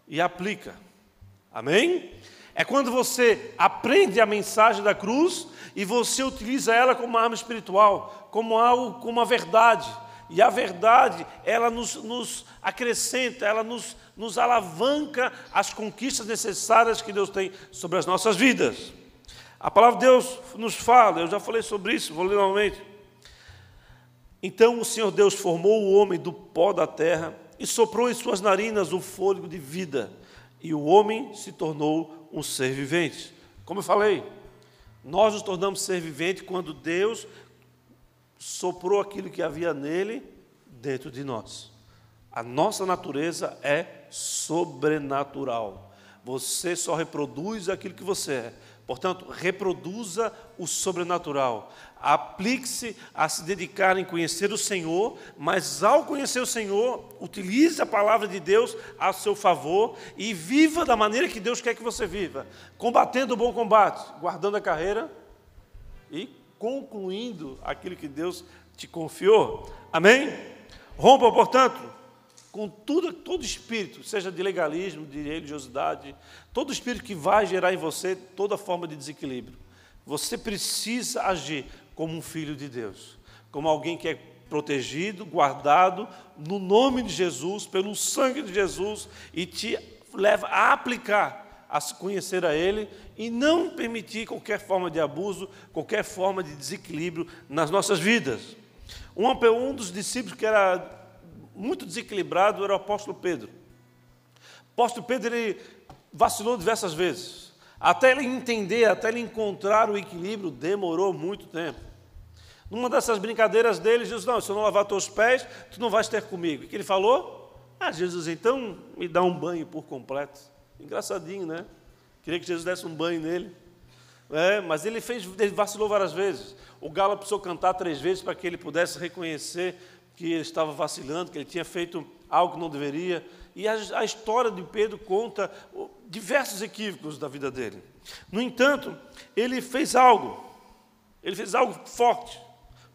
e aplica. Amém? É quando você aprende a mensagem da cruz e você utiliza ela como uma arma espiritual, como algo, como uma verdade. E a verdade, ela nos, nos acrescenta, ela nos, nos alavanca as conquistas necessárias que Deus tem sobre as nossas vidas. A palavra de Deus nos fala, eu já falei sobre isso, vou ler novamente. Então o Senhor Deus formou o homem do pó da terra e soprou em suas narinas o fôlego de vida, e o homem se tornou um ser vivente. Como eu falei, nós nos tornamos ser vivente quando Deus soprou aquilo que havia nele dentro de nós. A nossa natureza é sobrenatural. Você só reproduz aquilo que você é. Portanto, reproduza o sobrenatural. Aplique-se a se dedicar em conhecer o Senhor, mas ao conhecer o Senhor, utilize a palavra de Deus a seu favor e viva da maneira que Deus quer que você viva, combatendo o bom combate, guardando a carreira e concluindo aquilo que Deus te confiou. Amém? Rompa, portanto, com tudo, todo espírito, seja de legalismo, de religiosidade, todo espírito que vai gerar em você toda forma de desequilíbrio. Você precisa agir como um filho de Deus, como alguém que é protegido, guardado no nome de Jesus, pelo sangue de Jesus e te leva a aplicar a conhecer a Ele e não permitir qualquer forma de abuso, qualquer forma de desequilíbrio nas nossas vidas. Um, um dos discípulos que era muito desequilibrado era o apóstolo Pedro. O apóstolo Pedro ele vacilou diversas vezes. Até ele entender, até ele encontrar o equilíbrio, demorou muito tempo. Numa dessas brincadeiras dele, Jesus, não, se eu não lavar teus pés, tu não vais ter comigo. O que ele falou? Ah, Jesus, então me dá um banho por completo. Engraçadinho, né? Queria que Jesus desse um banho nele. É, mas ele fez, ele vacilou várias vezes. O galo precisou cantar três vezes para que ele pudesse reconhecer que ele estava vacilando, que ele tinha feito algo que não deveria. E a, a história de Pedro conta diversos equívocos da vida dele. No entanto, ele fez algo, ele fez algo forte.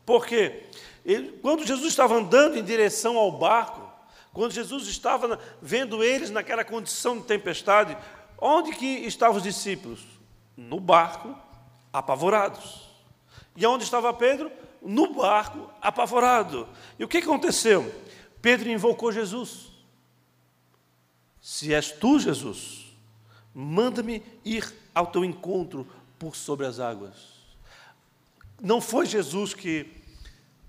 Por quê? Ele, quando Jesus estava andando em direção ao barco, quando Jesus estava vendo eles naquela condição de tempestade, onde que estavam os discípulos? No barco, apavorados. E onde estava Pedro? no barco, apavorado. E o que aconteceu? Pedro invocou Jesus. Se és tu, Jesus, manda-me ir ao teu encontro por sobre as águas. Não foi Jesus que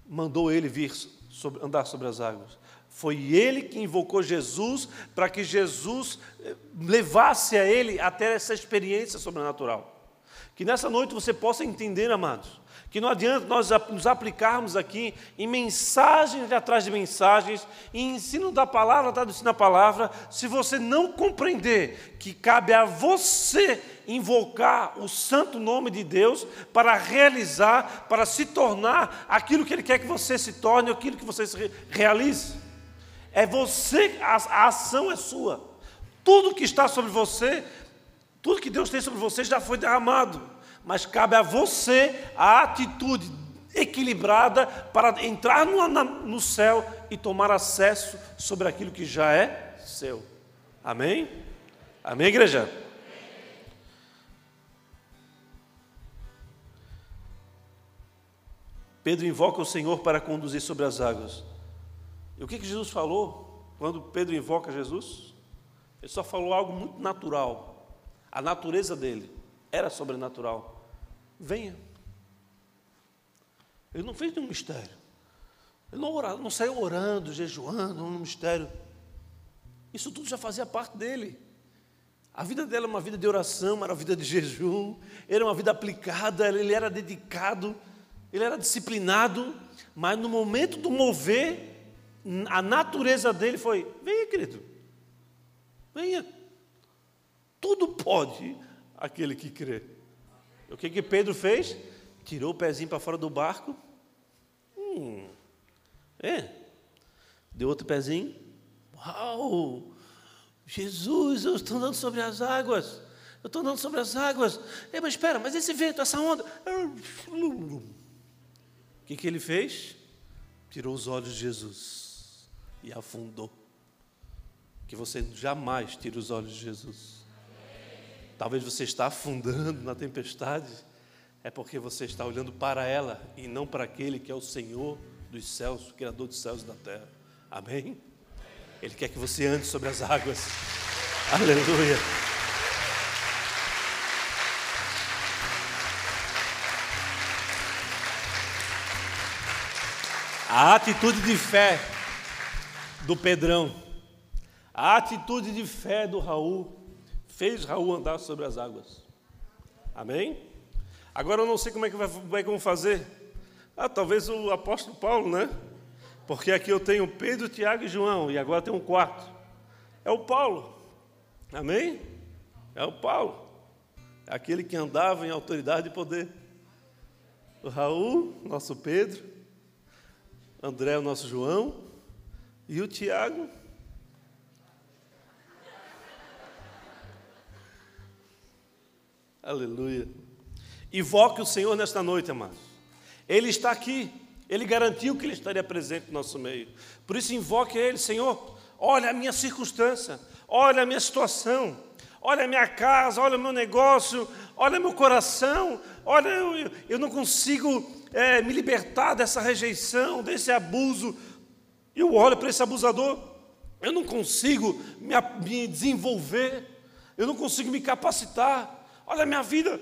mandou ele vir sobre, andar sobre as águas. Foi ele que invocou Jesus para que Jesus eh, levasse a ele até essa experiência sobrenatural. Que nessa noite você possa entender, amados, que não adianta nós nos aplicarmos aqui em mensagens atrás de mensagens, em ensino da palavra atrás do ensino da palavra, se você não compreender que cabe a você invocar o santo nome de Deus para realizar, para se tornar aquilo que Ele quer que você se torne, aquilo que você realize. É você, a, a ação é sua. Tudo que está sobre você, tudo que Deus tem sobre você já foi derramado. Mas cabe a você a atitude equilibrada para entrar no, no céu e tomar acesso sobre aquilo que já é seu. Amém? Amém, igreja? Pedro invoca o Senhor para conduzir sobre as águas. E o que, que Jesus falou quando Pedro invoca Jesus? Ele só falou algo muito natural. A natureza dele era sobrenatural. Venha. Ele não fez nenhum mistério. Ele não, orava, não saiu orando, jejuando, no mistério. Isso tudo já fazia parte dele. A vida dela era uma vida de oração, era uma vida de jejum, era uma vida aplicada, ele era dedicado, ele era disciplinado, mas no momento do mover, a natureza dele foi: venha, querido, venha. Tudo pode aquele que crê. O que, que Pedro fez? Tirou o pezinho para fora do barco. Hum, é. Deu outro pezinho. Uau! Jesus, eu estou andando sobre as águas. Eu estou andando sobre as águas. É, mas espera, mas esse vento, essa onda. O que, que ele fez? Tirou os olhos de Jesus e afundou. Que você jamais tire os olhos de Jesus. Talvez você está afundando na tempestade, é porque você está olhando para ela e não para aquele que é o Senhor dos céus, o Criador dos céus e da terra. Amém? Ele quer que você ande sobre as águas. Aleluia. A atitude de fé do Pedrão. A atitude de fé do Raul fez Raul andar sobre as águas. Amém? Agora eu não sei como é que vai, como fazer. Ah, talvez o apóstolo Paulo, né? Porque aqui eu tenho Pedro, Tiago e João, e agora tem um quarto. É o Paulo. Amém? É o Paulo. É aquele que andava em autoridade e poder. O Raul, nosso Pedro. André, o nosso João. E o Tiago? Aleluia. Invoque o Senhor nesta noite, amados. Ele está aqui. Ele garantiu que Ele estaria presente no nosso meio. Por isso, invoque Ele, Senhor. Olha a minha circunstância. Olha a minha situação. Olha a minha casa. Olha o meu negócio. Olha meu coração. Olha, eu, eu não consigo é, me libertar dessa rejeição, desse abuso eu olho para esse abusador, eu não consigo me, me desenvolver, eu não consigo me capacitar. Olha a minha vida,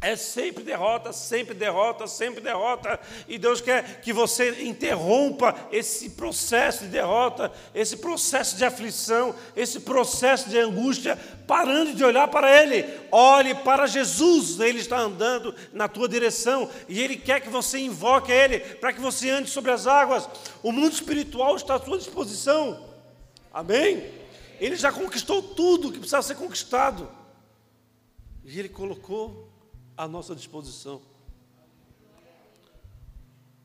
é sempre derrota, sempre derrota, sempre derrota. E Deus quer que você interrompa esse processo de derrota, esse processo de aflição, esse processo de angústia, parando de olhar para Ele. Olhe para Jesus, Ele está andando na tua direção e Ele quer que você invoque Ele para que você ande sobre as águas. O mundo espiritual está à sua disposição. Amém? Ele já conquistou tudo que precisava ser conquistado. E Ele colocou à nossa disposição.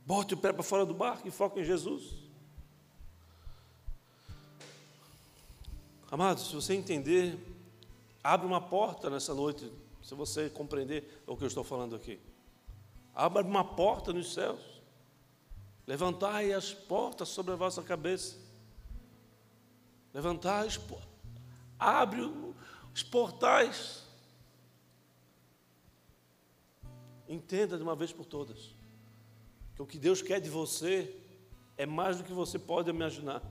Bote o pé para fora do barco e foque em Jesus. Amados, se você entender, abre uma porta nessa noite, se você compreender o que eu estou falando aqui. Abre uma porta nos céus. Levantai as portas sobre a vossa cabeça. Levantai, abre os portais Entenda de uma vez por todas que o que Deus quer de você é mais do que você pode imaginar.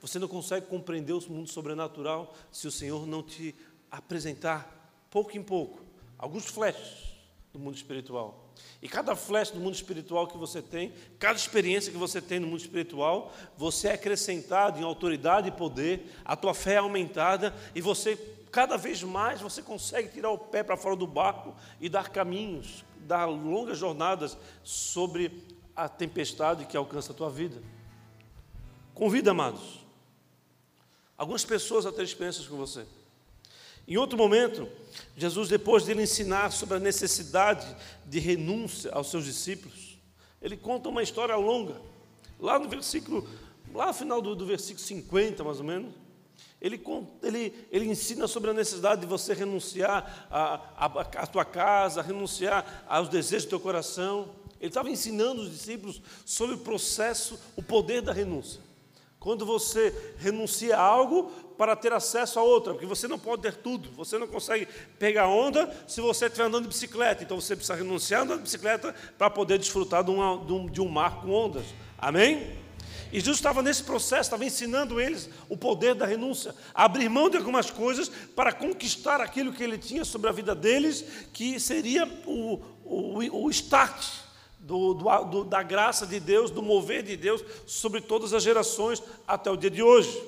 Você não consegue compreender o mundo sobrenatural se o Senhor não te apresentar, pouco em pouco, alguns flashes do mundo espiritual. E cada flash do mundo espiritual que você tem, cada experiência que você tem no mundo espiritual, você é acrescentado em autoridade e poder, a tua fé é aumentada e você, cada vez mais, você consegue tirar o pé para fora do barco e dar caminhos, dar longas jornadas sobre a tempestade que alcança a tua vida. Convida, amados, algumas pessoas a ter experiências com você. Em outro momento, Jesus, depois de ele ensinar sobre a necessidade de renúncia aos seus discípulos, ele conta uma história longa. Lá no versículo, lá no final do, do versículo 50, mais ou menos, ele, ele, ele ensina sobre a necessidade de você renunciar à tua casa, renunciar aos desejos do teu coração. Ele estava ensinando os discípulos sobre o processo, o poder da renúncia. Quando você renuncia a algo para ter acesso a outra, porque você não pode ter tudo, você não consegue pegar onda se você estiver andando de bicicleta, então você precisa renunciar andando de bicicleta para poder desfrutar de, uma, de, um, de um mar com ondas. Amém? E Jesus estava nesse processo, estava ensinando eles o poder da renúncia, abrir mão de algumas coisas para conquistar aquilo que ele tinha sobre a vida deles, que seria o, o, o start do, do, da graça de Deus, do mover de Deus sobre todas as gerações até o dia de hoje.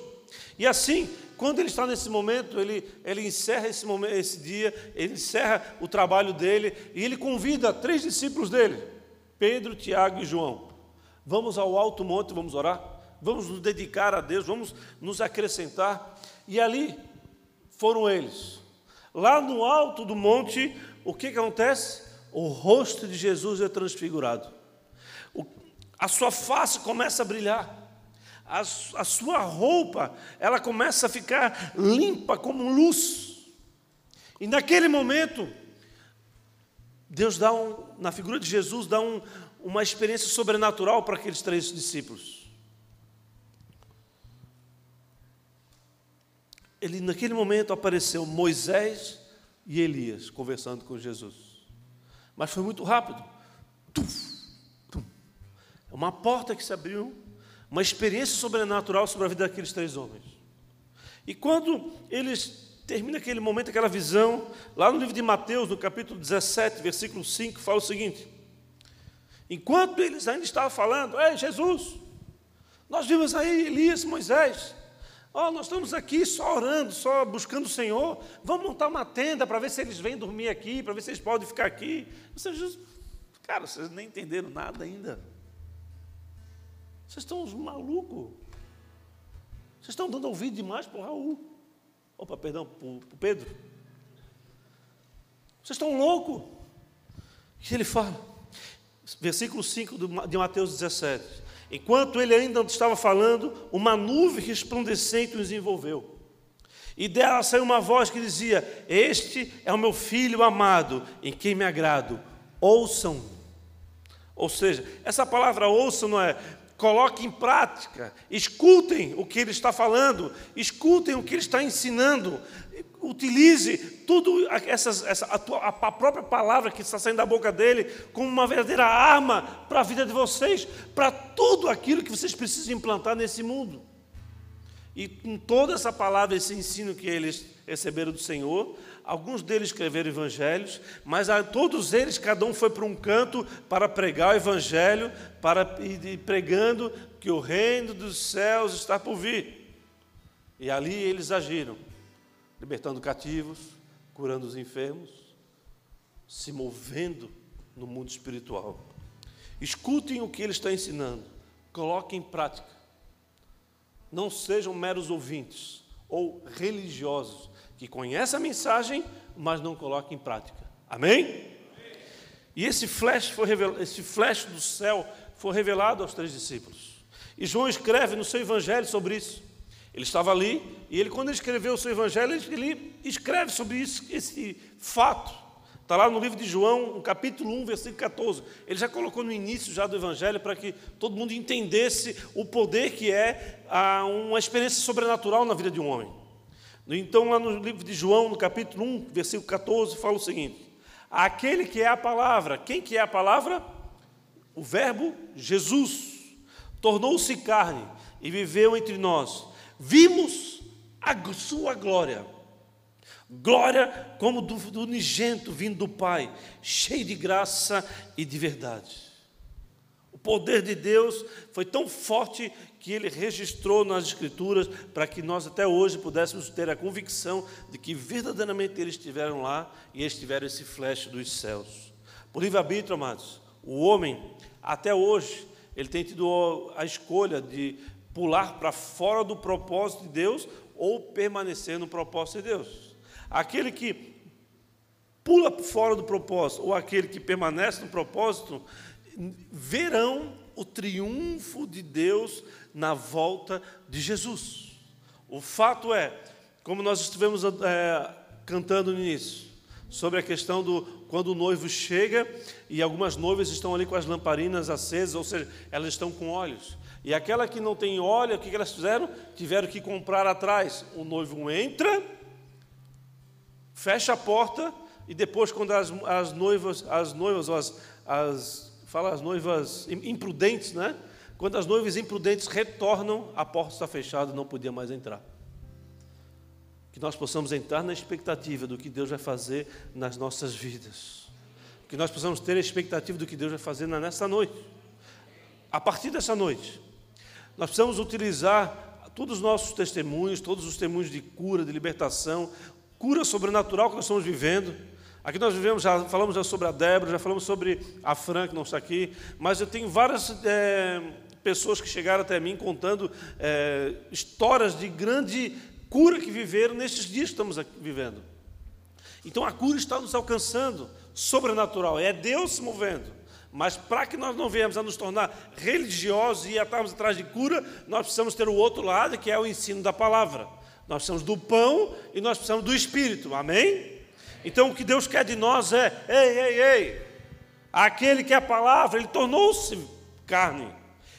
E assim, quando ele está nesse momento, ele, ele encerra esse, momento, esse dia, ele encerra o trabalho dele e ele convida três discípulos dele, Pedro, Tiago e João. Vamos ao alto monte, vamos orar, vamos nos dedicar a Deus, vamos nos acrescentar. E ali foram eles. Lá no alto do monte, o que, que acontece? o rosto de Jesus é transfigurado. O, a sua face começa a brilhar. A, a sua roupa, ela começa a ficar limpa como luz. E naquele momento, Deus dá um, na figura de Jesus, dá um, uma experiência sobrenatural para aqueles três discípulos. Ele, naquele momento apareceu Moisés e Elias conversando com Jesus. Mas foi muito rápido. É uma porta que se abriu, uma experiência sobrenatural sobre a vida daqueles três homens. E quando eles terminam aquele momento, aquela visão, lá no livro de Mateus, no capítulo 17, versículo 5, fala o seguinte: Enquanto eles ainda estavam falando, Ei, Jesus, nós vimos aí Elias, Moisés, Oh, nós estamos aqui só orando, só buscando o Senhor. Vamos montar uma tenda para ver se eles vêm dormir aqui, para ver se eles podem ficar aqui. Vocês, cara, vocês nem entenderam nada ainda. Vocês estão uns malucos. Vocês estão dando ouvido demais para o Raul. Opa, perdão, para o Pedro. Vocês estão loucos. E ele fala, versículo 5 de Mateus 17. Enquanto ele ainda estava falando, uma nuvem resplandecente os envolveu. E dela saiu uma voz que dizia: Este é o meu filho amado, em quem me agrado. Ouçam. Ou seja, essa palavra ouçam não é coloque em prática, escutem o que ele está falando, escutem o que ele está ensinando, utilize tudo essas, essa, a, tua, a, própria palavra que está saindo da boca dele como uma verdadeira arma para a vida de vocês, para tudo aquilo que vocês precisam implantar nesse mundo. E com toda essa palavra, esse ensino que eles receberam do Senhor, alguns deles escreveram evangelhos, mas a todos eles, cada um foi para um canto para pregar o evangelho, para ir pregando que o reino dos céus está por vir. E ali eles agiram libertando cativos, curando os enfermos, se movendo no mundo espiritual. Escutem o que ele está ensinando, coloquem em prática. Não sejam meros ouvintes ou religiosos que conhecem a mensagem, mas não colocam em prática. Amém? E esse flash, foi revelado, esse flash do céu foi revelado aos três discípulos. E João escreve no seu evangelho sobre isso. Ele estava ali e ele, quando ele escreveu o seu evangelho, ele escreve sobre isso, esse fato. Está lá no livro de João, capítulo 1, versículo 14. Ele já colocou no início já do evangelho para que todo mundo entendesse o poder que é a, uma experiência sobrenatural na vida de um homem. Então, lá no livro de João, no capítulo 1, versículo 14, fala o seguinte: Aquele que é a palavra, quem que é a palavra? O verbo Jesus tornou-se carne e viveu entre nós vimos a sua glória. Glória como do, do unigento vindo do Pai, cheio de graça e de verdade. O poder de Deus foi tão forte que ele registrou nas Escrituras para que nós até hoje pudéssemos ter a convicção de que verdadeiramente eles estiveram lá e eles tiveram esse flash dos céus. Por livre-arbítrio, amados, o homem, até hoje, ele tem tido a escolha de pular para fora do propósito de Deus ou permanecer no propósito de Deus. Aquele que pula fora do propósito ou aquele que permanece no propósito, verão o triunfo de Deus na volta de Jesus. O fato é, como nós estivemos é, cantando no início, sobre a questão do quando o noivo chega e algumas noivas estão ali com as lamparinas acesas, ou seja, elas estão com olhos. E aquela que não tem óleo, o que elas fizeram? Tiveram que comprar atrás. O noivo entra, fecha a porta e depois quando as, as noivas, as noivas, as, as fala as noivas imprudentes, né? Quando as noivas imprudentes retornam, a porta está fechada, não podia mais entrar. Que nós possamos entrar na expectativa do que Deus vai fazer nas nossas vidas. Que nós possamos ter a expectativa do que Deus vai fazer nessa noite. A partir dessa noite, nós precisamos utilizar todos os nossos testemunhos, todos os testemunhos de cura, de libertação, cura sobrenatural que nós estamos vivendo Aqui nós vivemos, já falamos já sobre a Débora, já falamos sobre a Fran, que não está aqui, mas eu tenho várias é, pessoas que chegaram até mim contando é, histórias de grande cura que viveram nesses dias que estamos vivendo. Então a cura está nos alcançando, sobrenatural, é Deus se movendo. Mas para que nós não venhamos a nos tornar religiosos e estarmos atrás de cura, nós precisamos ter o outro lado, que é o ensino da palavra. Nós precisamos do pão e nós precisamos do Espírito. Amém? Então o que Deus quer de nós é: ei, ei, ei, aquele que é a palavra, ele tornou-se carne,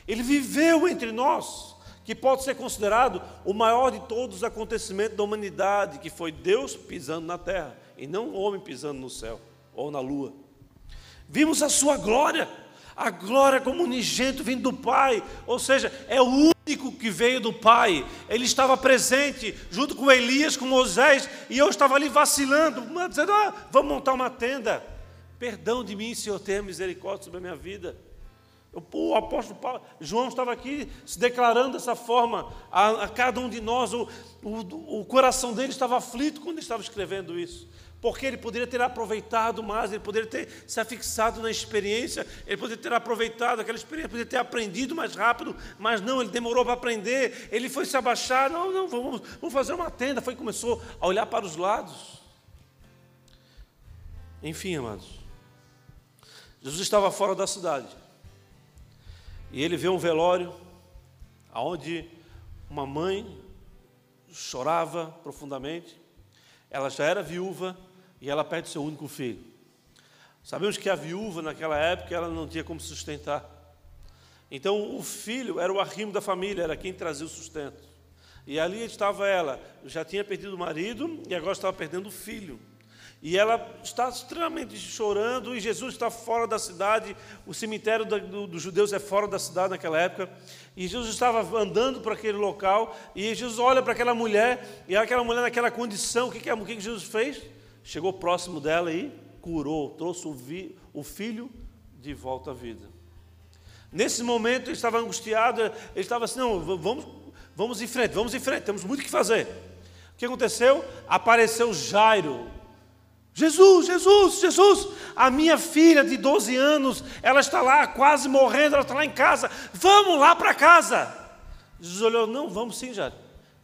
ele viveu entre nós, que pode ser considerado o maior de todos os acontecimentos da humanidade, que foi Deus pisando na terra, e não o homem pisando no céu ou na lua. Vimos a sua glória, a glória como unigento vindo do Pai, ou seja, é o único que veio do Pai, ele estava presente junto com Elias, com Moisés, e eu estava ali vacilando, dizendo: ah, vamos montar uma tenda. Perdão de mim, Senhor, tenha misericórdia sobre a minha vida. O apóstolo Paulo, João estava aqui se declarando dessa forma a, a cada um de nós. O, o, o coração dele estava aflito quando estava escrevendo isso porque ele poderia ter aproveitado mais, ele poderia ter se afixado na experiência, ele poderia ter aproveitado aquela experiência, poderia ter aprendido mais rápido, mas não, ele demorou para aprender, ele foi se abaixar, não, não, vamos, vamos fazer uma tenda, foi começou a olhar para os lados. Enfim, amados, Jesus estava fora da cidade, e ele vê um velório, aonde uma mãe chorava profundamente, ela já era viúva, e ela perde seu único filho. Sabemos que a viúva, naquela época, ela não tinha como sustentar. Então, o filho era o arrimo da família, era quem trazia o sustento. E ali estava ela, já tinha perdido o marido e agora estava perdendo o filho. E ela está extremamente chorando, e Jesus está fora da cidade, o cemitério dos judeus é fora da cidade naquela época, e Jesus estava andando para aquele local, e Jesus olha para aquela mulher, e aquela mulher naquela condição, o que, que, o que Jesus fez? Chegou próximo dela e curou, trouxe o, vi, o filho de volta à vida. Nesse momento ele estava angustiado, ele estava assim: não, vamos, vamos em frente, vamos em frente, temos muito o que fazer. O que aconteceu? Apareceu Jairo. Jesus, Jesus, Jesus, a minha filha de 12 anos, ela está lá quase morrendo, ela está lá em casa, vamos lá para casa. Jesus olhou: não, vamos sim, Jairo.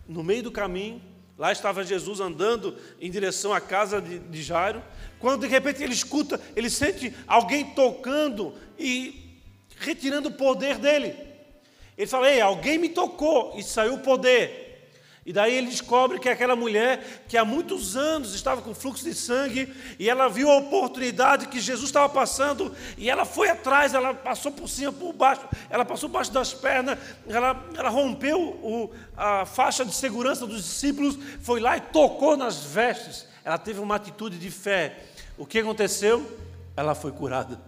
No meio do caminho, Lá estava Jesus andando em direção à casa de, de Jairo, quando de repente ele escuta, ele sente alguém tocando e retirando o poder dele. Ele fala: Ei, alguém me tocou e saiu o poder. E daí ele descobre que aquela mulher que há muitos anos estava com fluxo de sangue e ela viu a oportunidade que Jesus estava passando e ela foi atrás, ela passou por cima, por baixo, ela passou por baixo das pernas, ela, ela rompeu o, a faixa de segurança dos discípulos, foi lá e tocou nas vestes. Ela teve uma atitude de fé. O que aconteceu? Ela foi curada.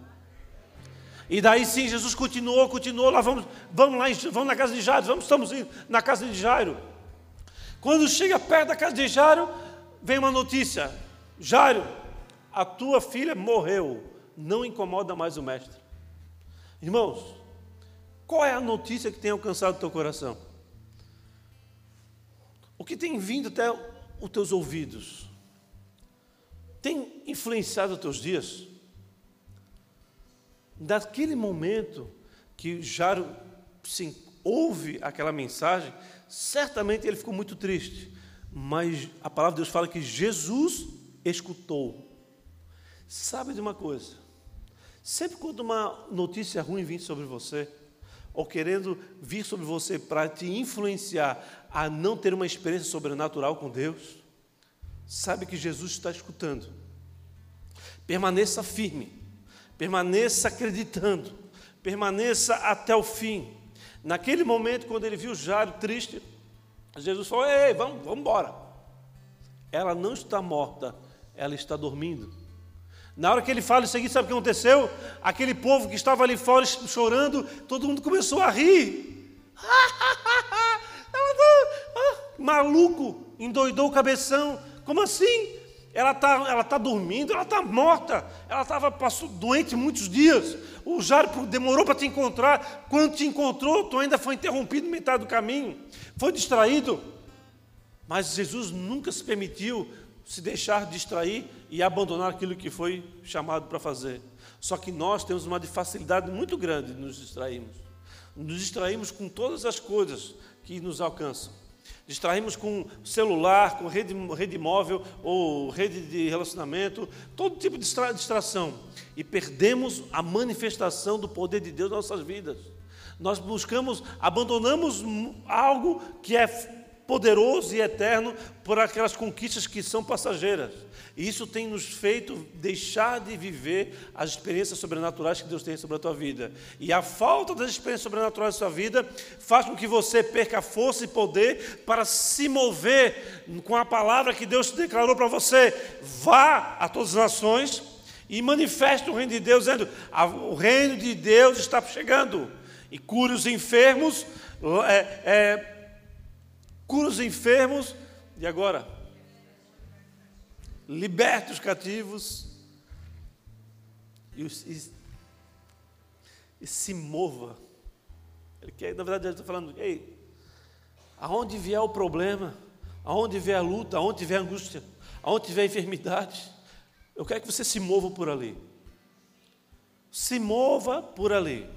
E daí sim, Jesus continuou, continuou, lá vamos, vamos lá, vamos na casa de Jairo, vamos, estamos indo na casa de Jairo. Quando chega perto da casa de Jairo, vem uma notícia: Jairo, a tua filha morreu, não incomoda mais o mestre. Irmãos, qual é a notícia que tem alcançado o teu coração? O que tem vindo até os teus ouvidos? Tem influenciado os teus dias? Daquele momento que Jairo sim, ouve aquela mensagem, certamente ele ficou muito triste. Mas a palavra de Deus fala que Jesus escutou. Sabe de uma coisa? Sempre quando uma notícia ruim vem sobre você, ou querendo vir sobre você para te influenciar a não ter uma experiência sobrenatural com Deus, sabe que Jesus está escutando. Permaneça firme, permaneça acreditando, permaneça até o fim. Naquele momento, quando ele viu Jairo triste, Jesus falou: Ei, vamos, vamos embora. Ela não está morta, ela está dormindo. Na hora que ele fala isso aqui, sabe o que aconteceu? Aquele povo que estava ali fora chorando, todo mundo começou a rir. Maluco, endoidou o cabeção. Como assim? Ela está ela tá dormindo, ela está morta. Ela estava doente muitos dias. O Jairo demorou para te encontrar. Quando te encontrou, tu ainda foi interrompido metade do caminho. Foi distraído. Mas Jesus nunca se permitiu se deixar distrair e abandonar aquilo que foi chamado para fazer. Só que nós temos uma facilidade muito grande de nos distrairmos. Nos distraímos com todas as coisas que nos alcançam. Distraímos com celular, com rede, rede móvel ou rede de relacionamento, todo tipo de distração. E perdemos a manifestação do poder de Deus nas nossas vidas. Nós buscamos, abandonamos algo que é poderoso e eterno por aquelas conquistas que são passageiras. E isso tem nos feito deixar de viver as experiências sobrenaturais que Deus tem sobre a tua vida. E a falta das experiências sobrenaturais da sua vida faz com que você perca força e poder para se mover com a palavra que Deus declarou para você. Vá a todas as nações e manifeste o reino de Deus, dizendo: o reino de Deus está chegando. E cure os enfermos, é, é, cura os enfermos, e agora? Liberte os cativos e, e, e se mova. Ele quer, na verdade, ele está falando, ei, aonde vier o problema, aonde vier a luta, aonde vier a angústia, aonde tiver enfermidade, eu quero que você se mova por ali. Se mova por ali.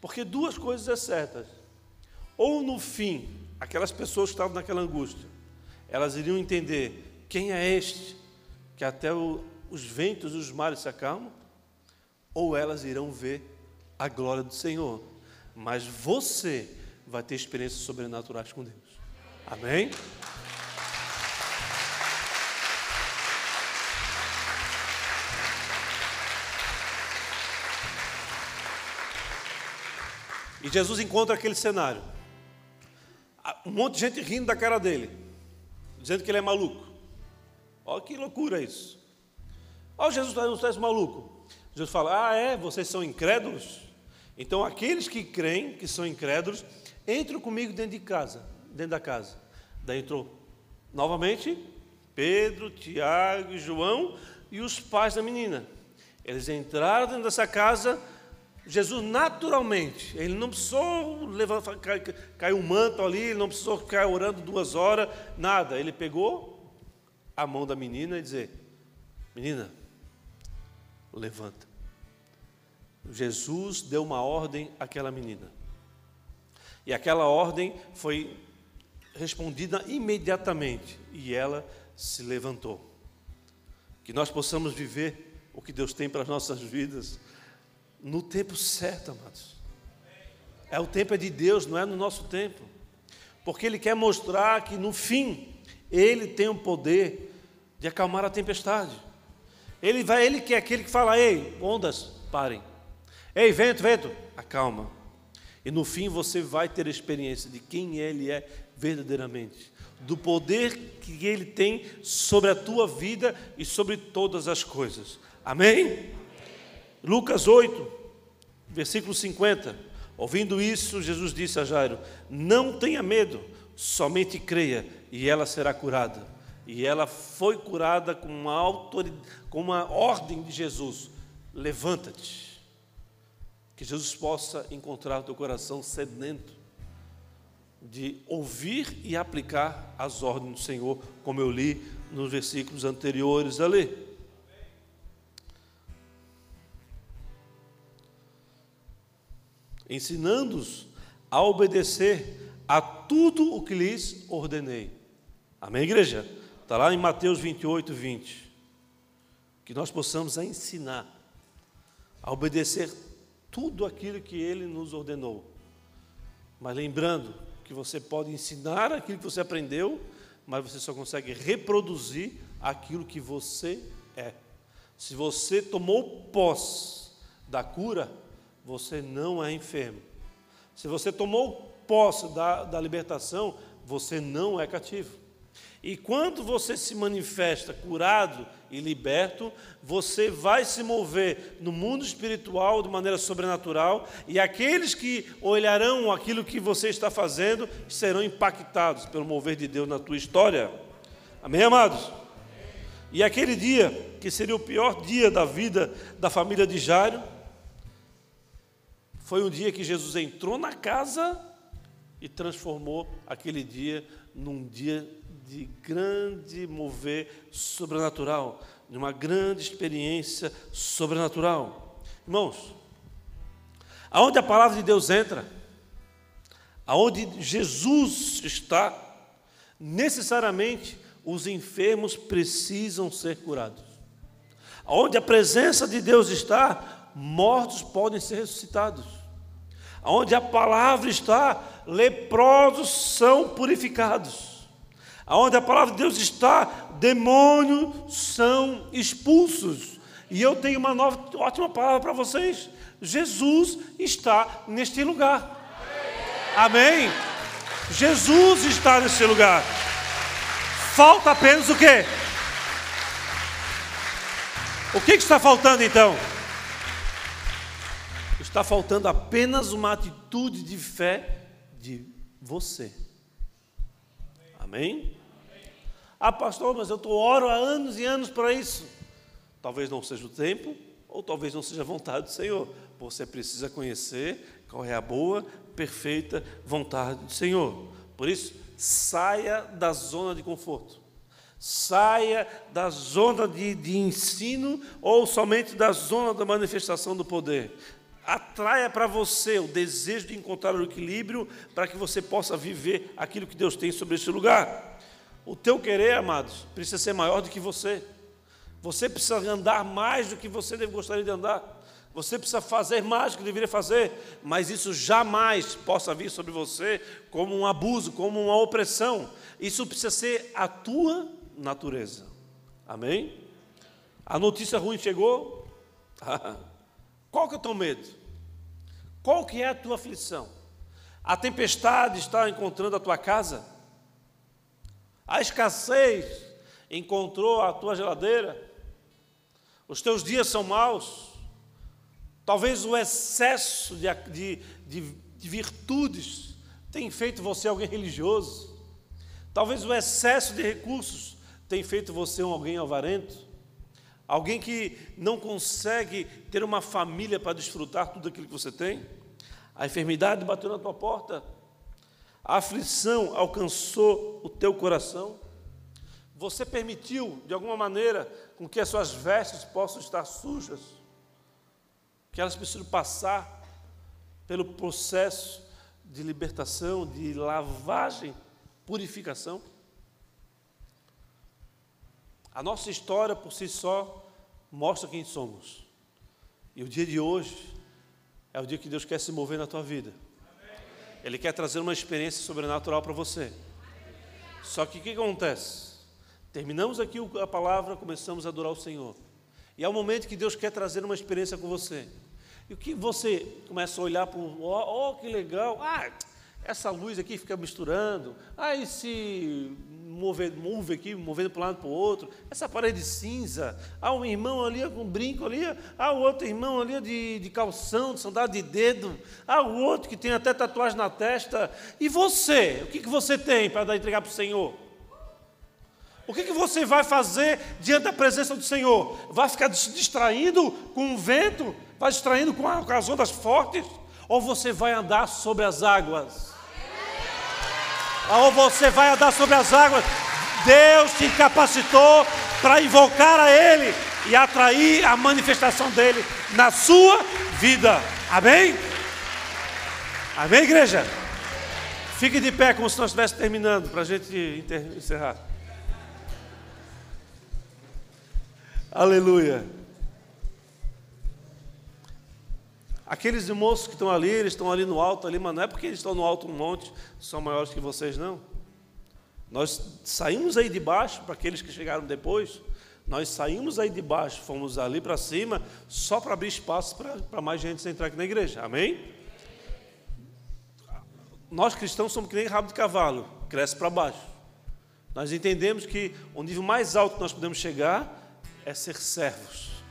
Porque duas coisas é certas. Ou no fim aquelas pessoas que estavam naquela angústia, elas iriam entender quem é este que até o, os ventos e os mares se acalmam, ou elas irão ver a glória do Senhor. Mas você vai ter experiências sobrenaturais com Deus. Amém? E Jesus encontra aquele cenário um monte de gente rindo da cara dele, dizendo que ele é maluco. Olha que loucura isso. Olha Jesus não traz maluco. Jesus fala: Ah, é? Vocês são incrédulos? Então aqueles que creem, que são incrédulos, entram comigo dentro de casa, dentro da casa. Daí entrou novamente Pedro, Tiago e João e os pais da menina. Eles entraram dentro dessa casa Jesus naturalmente, ele não precisou levar, cair um manto ali, ele não precisou ficar orando duas horas, nada. Ele pegou a mão da menina e dizer: Menina, levanta. Jesus deu uma ordem àquela menina. E aquela ordem foi respondida imediatamente e ela se levantou. Que nós possamos viver o que Deus tem para as nossas vidas no tempo certo, amados. É o tempo é de Deus, não é no nosso tempo. Porque Ele quer mostrar que no fim Ele tem o poder de acalmar a tempestade. Ele vai, Ele quer aquele que fala: Ei, ondas, parem. Ei, vento, vento, acalma. E no fim você vai ter a experiência de quem Ele é verdadeiramente, do poder que Ele tem sobre a tua vida e sobre todas as coisas. Amém? Lucas 8, versículo 50. Ouvindo isso, Jesus disse a Jairo: Não tenha medo, somente creia e ela será curada. E ela foi curada com uma, com uma ordem de Jesus: levanta-te. Que Jesus possa encontrar o teu coração sedento de ouvir e aplicar as ordens do Senhor, como eu li nos versículos anteriores ali. Ensinando-os a obedecer a tudo o que lhes ordenei. Amém, igreja? Está lá em Mateus 28, 20. Que nós possamos ensinar a obedecer tudo aquilo que ele nos ordenou. Mas lembrando que você pode ensinar aquilo que você aprendeu, mas você só consegue reproduzir aquilo que você é. Se você tomou posse da cura, você não é enfermo. Se você tomou posse da, da libertação, você não é cativo. E quando você se manifesta curado e liberto, você vai se mover no mundo espiritual de maneira sobrenatural, e aqueles que olharão aquilo que você está fazendo serão impactados pelo mover de Deus na tua história. Amém, amados? E aquele dia, que seria o pior dia da vida da família de Jairo, foi um dia que Jesus entrou na casa e transformou aquele dia num dia de grande mover sobrenatural, de uma grande experiência sobrenatural. Irmãos, aonde a palavra de Deus entra, aonde Jesus está, necessariamente os enfermos precisam ser curados. Aonde a presença de Deus está, mortos podem ser ressuscitados. Aonde a palavra está, leprosos são purificados. Aonde a palavra de Deus está, demônios são expulsos. E eu tenho uma nova, ótima palavra para vocês. Jesus está neste lugar. Amém? Jesus está neste lugar. Falta apenas o quê? O que está faltando então? Está faltando apenas uma atitude de fé de você. Amém? Ah, pastor, mas eu estou oro há anos e anos para isso. Talvez não seja o tempo, ou talvez não seja a vontade do Senhor. Você precisa conhecer qual é a boa, perfeita vontade do Senhor. Por isso, saia da zona de conforto. Saia da zona de, de ensino ou somente da zona da manifestação do poder atraia para você o desejo de encontrar o equilíbrio para que você possa viver aquilo que Deus tem sobre esse lugar. O teu querer, amados, precisa ser maior do que você. Você precisa andar mais do que você gostaria de andar. Você precisa fazer mais do que deveria fazer, mas isso jamais possa vir sobre você como um abuso, como uma opressão. Isso precisa ser a tua natureza. Amém? A notícia ruim chegou? Qual que é o teu medo? Qual que é a tua aflição? A tempestade está encontrando a tua casa? A escassez encontrou a tua geladeira? Os teus dias são maus? Talvez o excesso de, de, de, de virtudes tenha feito você alguém religioso. Talvez o excesso de recursos tenha feito você um alguém avarento. Alguém que não consegue ter uma família para desfrutar tudo aquilo que você tem. A enfermidade bateu na tua porta a aflição alcançou o teu coração? Você permitiu, de alguma maneira, com que as suas vestes possam estar sujas? Que elas precisam passar pelo processo de libertação, de lavagem, purificação? A nossa história por si só mostra quem somos. E o dia de hoje é o dia que Deus quer se mover na tua vida. Ele quer trazer uma experiência sobrenatural para você. Só que o que acontece? Terminamos aqui a palavra, começamos a adorar o Senhor. E é o momento que Deus quer trazer uma experiência com você. E o que você começa a olhar para o. Oh, oh, que legal! Ah, essa luz aqui fica misturando. Ah, esse mover, move aqui, movendo para um lado para o outro. Essa parede cinza. Há um irmão ali com um brinco ali. Há o outro irmão ali de, de calção, de sandália de dedo. Há o outro que tem até tatuagem na testa. E você? O que, que você tem para dar entregar para o Senhor? O que, que você vai fazer diante da presença do Senhor? Vai ficar se distraindo com o vento? Vai distraindo com, as ondas fortes? Ou você vai andar sobre as águas? Ou você vai andar sobre as águas? Deus te capacitou para invocar a Ele e atrair a manifestação dele na sua vida. Amém? Amém, igreja? Fique de pé como se nós estivéssemos terminando, para a gente encerrar. Aleluia. Aqueles moços que estão ali, eles estão ali no alto, ali, mas não é porque eles estão no alto um monte, são maiores que vocês, não. Nós saímos aí de baixo, para aqueles que chegaram depois, nós saímos aí de baixo, fomos ali para cima, só para abrir espaço para mais gente entrar aqui na igreja. Amém? Nós cristãos somos que nem rabo de cavalo, cresce para baixo. Nós entendemos que o nível mais alto que nós podemos chegar é ser servos.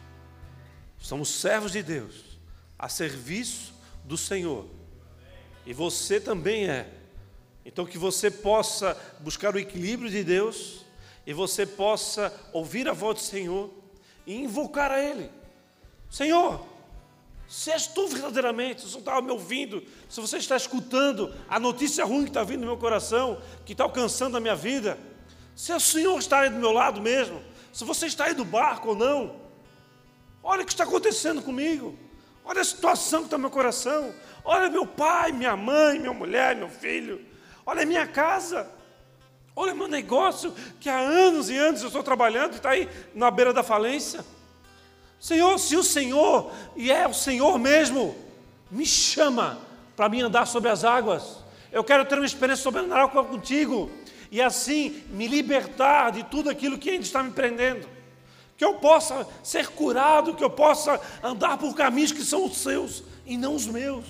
Somos servos de Deus, a serviço do Senhor. E você também é. Então, que você possa buscar o equilíbrio de Deus e você possa ouvir a voz do Senhor e invocar a Ele. Senhor, se és tu verdadeiramente, se você está me ouvindo, se você está escutando a notícia ruim que está vindo no meu coração, que está alcançando a minha vida, se o Senhor está aí do meu lado mesmo, se você está aí do barco ou não. Olha o que está acontecendo comigo. Olha a situação que está no meu coração. Olha meu pai, minha mãe, minha mulher, meu filho. Olha a minha casa. Olha meu negócio, que há anos e anos eu estou trabalhando e está aí na beira da falência. Senhor, se o Senhor, e é o Senhor mesmo, me chama para mim andar sobre as águas. Eu quero ter uma experiência sobrenatural contigo e assim me libertar de tudo aquilo que ainda está me prendendo. Que eu possa ser curado, que eu possa andar por caminhos que são os seus e não os meus.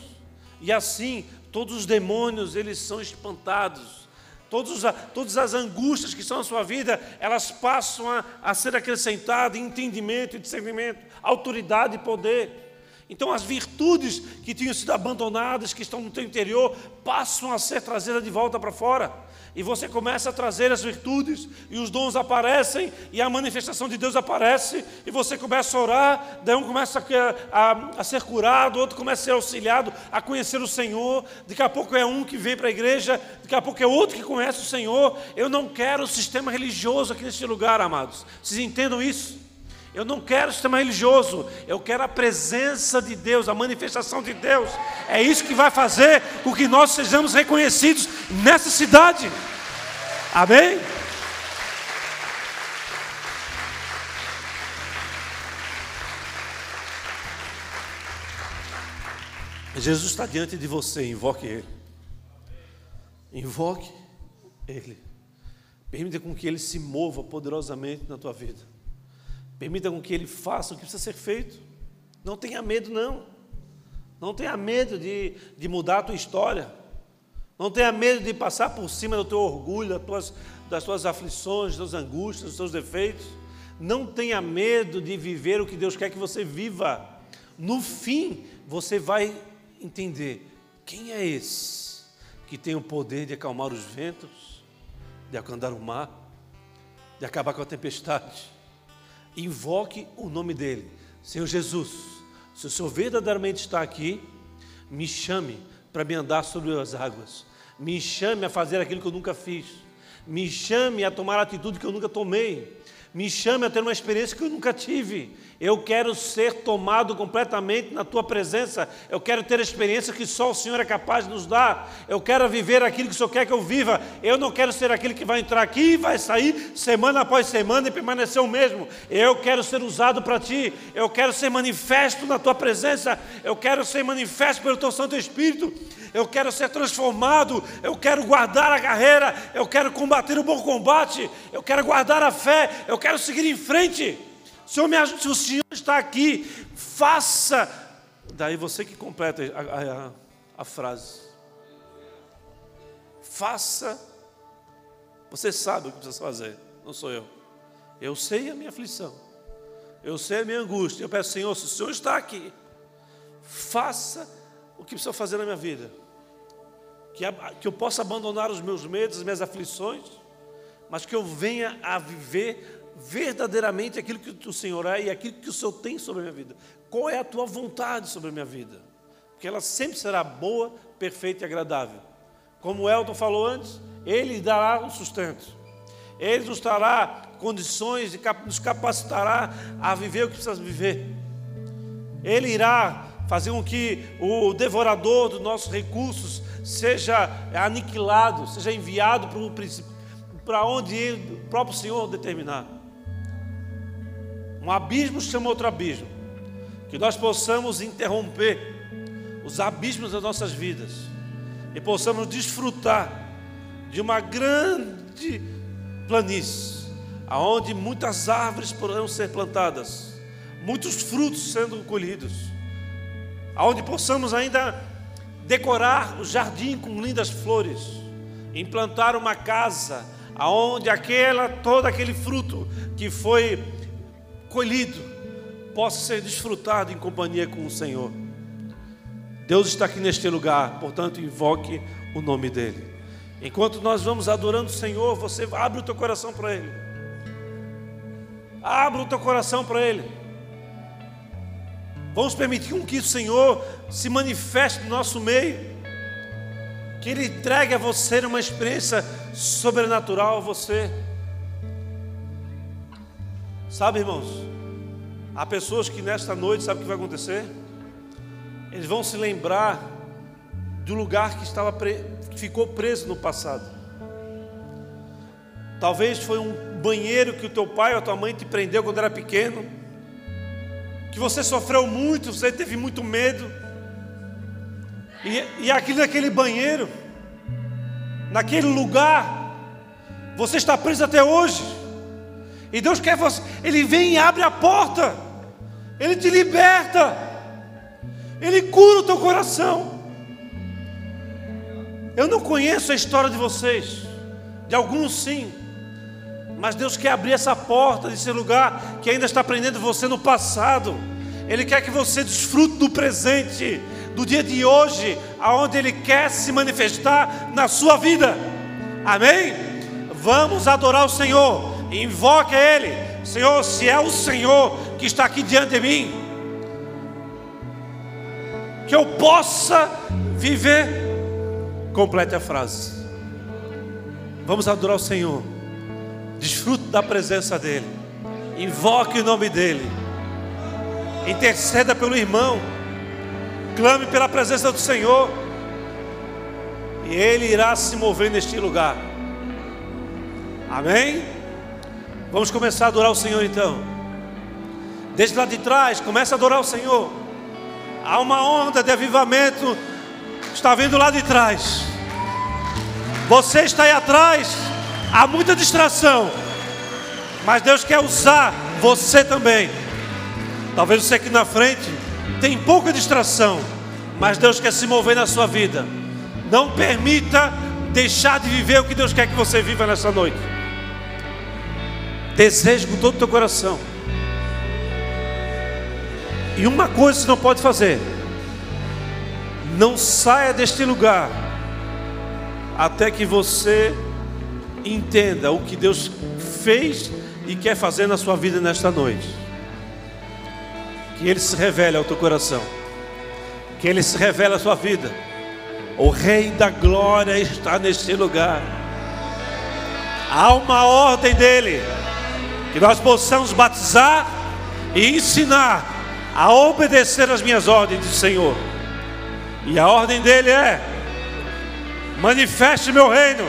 E assim, todos os demônios, eles são espantados. Todos, todas as angústias que são na sua vida, elas passam a, a ser acrescentadas em entendimento e discernimento, autoridade e poder. Então, as virtudes que tinham sido abandonadas, que estão no teu interior, passam a ser trazidas de volta para fora e você começa a trazer as virtudes, e os dons aparecem, e a manifestação de Deus aparece, e você começa a orar, daí um começa a, a, a ser curado, outro começa a ser auxiliado a conhecer o Senhor, daqui a pouco é um que vem para a igreja, daqui a pouco é outro que conhece o Senhor. Eu não quero o sistema religioso aqui neste lugar, amados. Vocês entendam isso? Eu não quero sistema religioso, eu quero a presença de Deus, a manifestação de Deus. É isso que vai fazer com que nós sejamos reconhecidos nessa cidade. Amém? Jesus está diante de você, invoque Ele. Invoque Ele. Permita com que Ele se mova poderosamente na tua vida. Permita com que Ele faça o que precisa ser feito. Não tenha medo, não. Não tenha medo de, de mudar a tua história. Não tenha medo de passar por cima do teu orgulho, das tuas, das tuas aflições, das tuas angústias, dos teus defeitos. Não tenha medo de viver o que Deus quer que você viva. No fim, você vai entender quem é esse que tem o poder de acalmar os ventos, de acalmar o mar, de acabar com a tempestade invoque o nome dele. Senhor Jesus, se o Senhor verdadeiramente está aqui, me chame para me andar sobre as águas. Me chame a fazer aquilo que eu nunca fiz. Me chame a tomar a atitude que eu nunca tomei. Me chame a ter uma experiência que eu nunca tive. Eu quero ser tomado completamente na tua presença. Eu quero ter a experiência que só o Senhor é capaz de nos dar. Eu quero viver aquilo que o Senhor quer que eu viva. Eu não quero ser aquele que vai entrar aqui e vai sair semana após semana e permanecer o mesmo. Eu quero ser usado para ti. Eu quero ser manifesto na tua presença. Eu quero ser manifesto pelo teu Santo Espírito. Eu quero ser transformado. Eu quero guardar a carreira. Eu quero combater o bom combate. Eu quero guardar a fé. Eu quero seguir em frente. Senhor, me ajude, se o Senhor está aqui, faça. Daí você que completa a, a, a frase. Faça Você sabe o que precisa fazer, não sou eu. Eu sei a minha aflição, eu sei a minha angústia. Eu peço, Senhor, se o Senhor está aqui, faça o que precisa fazer na minha vida. Que, que eu possa abandonar os meus medos, as minhas aflições, mas que eu venha a viver verdadeiramente aquilo que o Senhor é e aquilo que o Senhor tem sobre a minha vida. Qual é a tua vontade sobre a minha vida? Porque ela sempre será boa, perfeita e agradável. Como o Elton falou antes, Ele dará o sustento. Ele nos dará condições, e nos capacitará a viver o que precisamos viver. Ele irá fazer com que o devorador dos nossos recursos seja aniquilado, seja enviado para onde ele, o próprio Senhor determinar. Um abismo chama outro abismo. Que nós possamos interromper os abismos das nossas vidas e possamos desfrutar de uma grande planície, aonde muitas árvores poderão ser plantadas, muitos frutos sendo colhidos, aonde possamos ainda decorar o jardim com lindas flores, implantar uma casa aonde aquela todo aquele fruto que foi colhido possa ser desfrutado em companhia com o Senhor. Deus está aqui neste lugar, portanto, invoque o nome dEle. Enquanto nós vamos adorando o Senhor, você abre o teu coração para Ele. Abra o teu coração para Ele. Vamos permitir que o Senhor se manifeste no nosso meio. Que Ele entregue a você uma experiência sobrenatural a você. Sabe, irmãos, há pessoas que nesta noite, sabe o que vai acontecer? Eles vão se lembrar do lugar que estava pre... que ficou preso no passado. Talvez foi um banheiro que o teu pai ou a tua mãe te prendeu quando era pequeno, que você sofreu muito, você teve muito medo. E, e aquilo naquele banheiro, naquele lugar, você está preso até hoje. E Deus quer você, Ele vem e abre a porta, Ele te liberta, Ele cura o teu coração. Eu não conheço a história de vocês, de alguns sim, mas Deus quer abrir essa porta desse lugar que ainda está prendendo você no passado. Ele quer que você desfrute do presente, do dia de hoje, aonde Ele quer se manifestar na sua vida. Amém? Vamos adorar o Senhor. Invoque Ele, Senhor, se é o Senhor que está aqui diante de mim, que eu possa viver. Complete a frase. Vamos adorar o Senhor. Desfrute da presença dEle. Invoque o nome dEle. Interceda pelo irmão. Clame pela presença do Senhor. E Ele irá se mover neste lugar. Amém? Vamos começar a adorar o Senhor então. Desde lá de trás, começa a adorar o Senhor. Há uma onda de avivamento, está vindo lá de trás. Você está aí atrás, há muita distração, mas Deus quer usar você também. Talvez você aqui na frente tem pouca distração, mas Deus quer se mover na sua vida. Não permita deixar de viver o que Deus quer que você viva nessa noite. Deseje com todo o teu coração. E uma coisa você não pode fazer: não saia deste lugar até que você entenda o que Deus fez e quer fazer na sua vida nesta noite. Que Ele se revele ao teu coração, que Ele se revele à sua vida. O Rei da Glória está neste lugar. Há uma ordem dele que nós possamos batizar e ensinar a obedecer as minhas ordens do Senhor. E a ordem dele é: manifeste meu reino.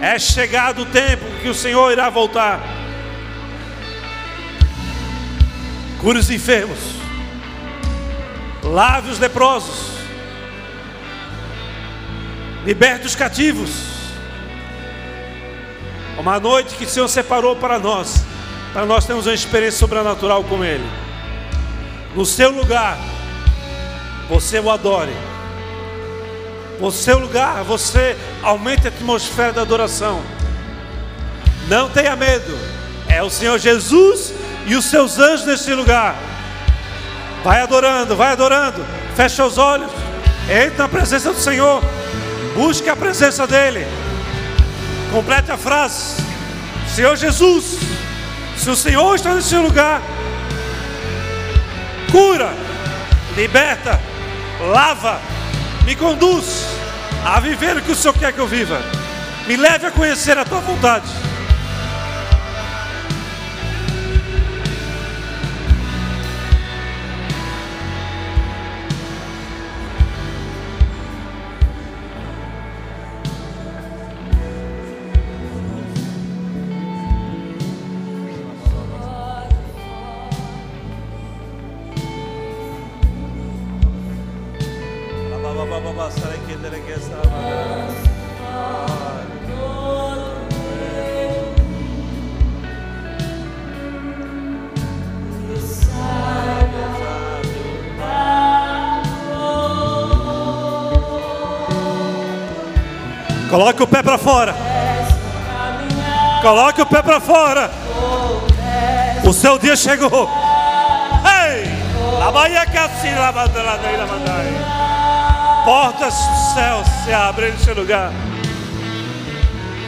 É chegado o tempo que o Senhor irá voltar. Cure os enfermos, lave os leprosos, liberte os cativos. Uma noite que o Senhor separou para nós para nós termos uma experiência sobrenatural com Ele. No seu lugar, você o adore. No seu lugar, você aumente a atmosfera da adoração. Não tenha medo. É o Senhor Jesus e os seus anjos neste lugar. Vai adorando, vai adorando. Fecha os olhos. Entre na presença do Senhor. Busque a presença dEle. Complete a frase. Senhor Jesus, se o Senhor está nesse lugar, cura, liberta, lava, me conduz a viver o que o Senhor quer que eu viva. Me leve a conhecer a tua vontade. Coloque o pé para fora. Coloque o pé para fora. O seu dia chegou. Ei! Portas do céu se abrem nesse lugar.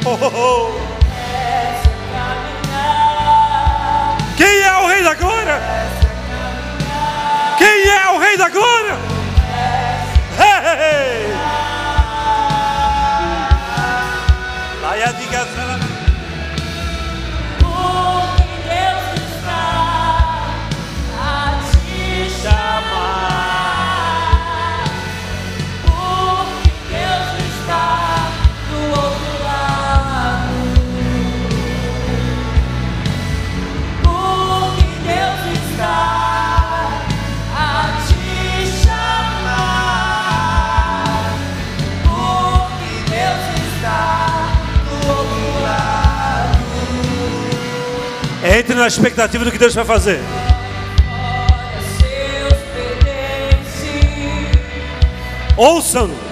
Oh, oh, oh. Quem é o Rei da Glória? Quem é o Rei da Glória? Hey, hey. Entre na expectativa do que Deus vai fazer. Ouçam.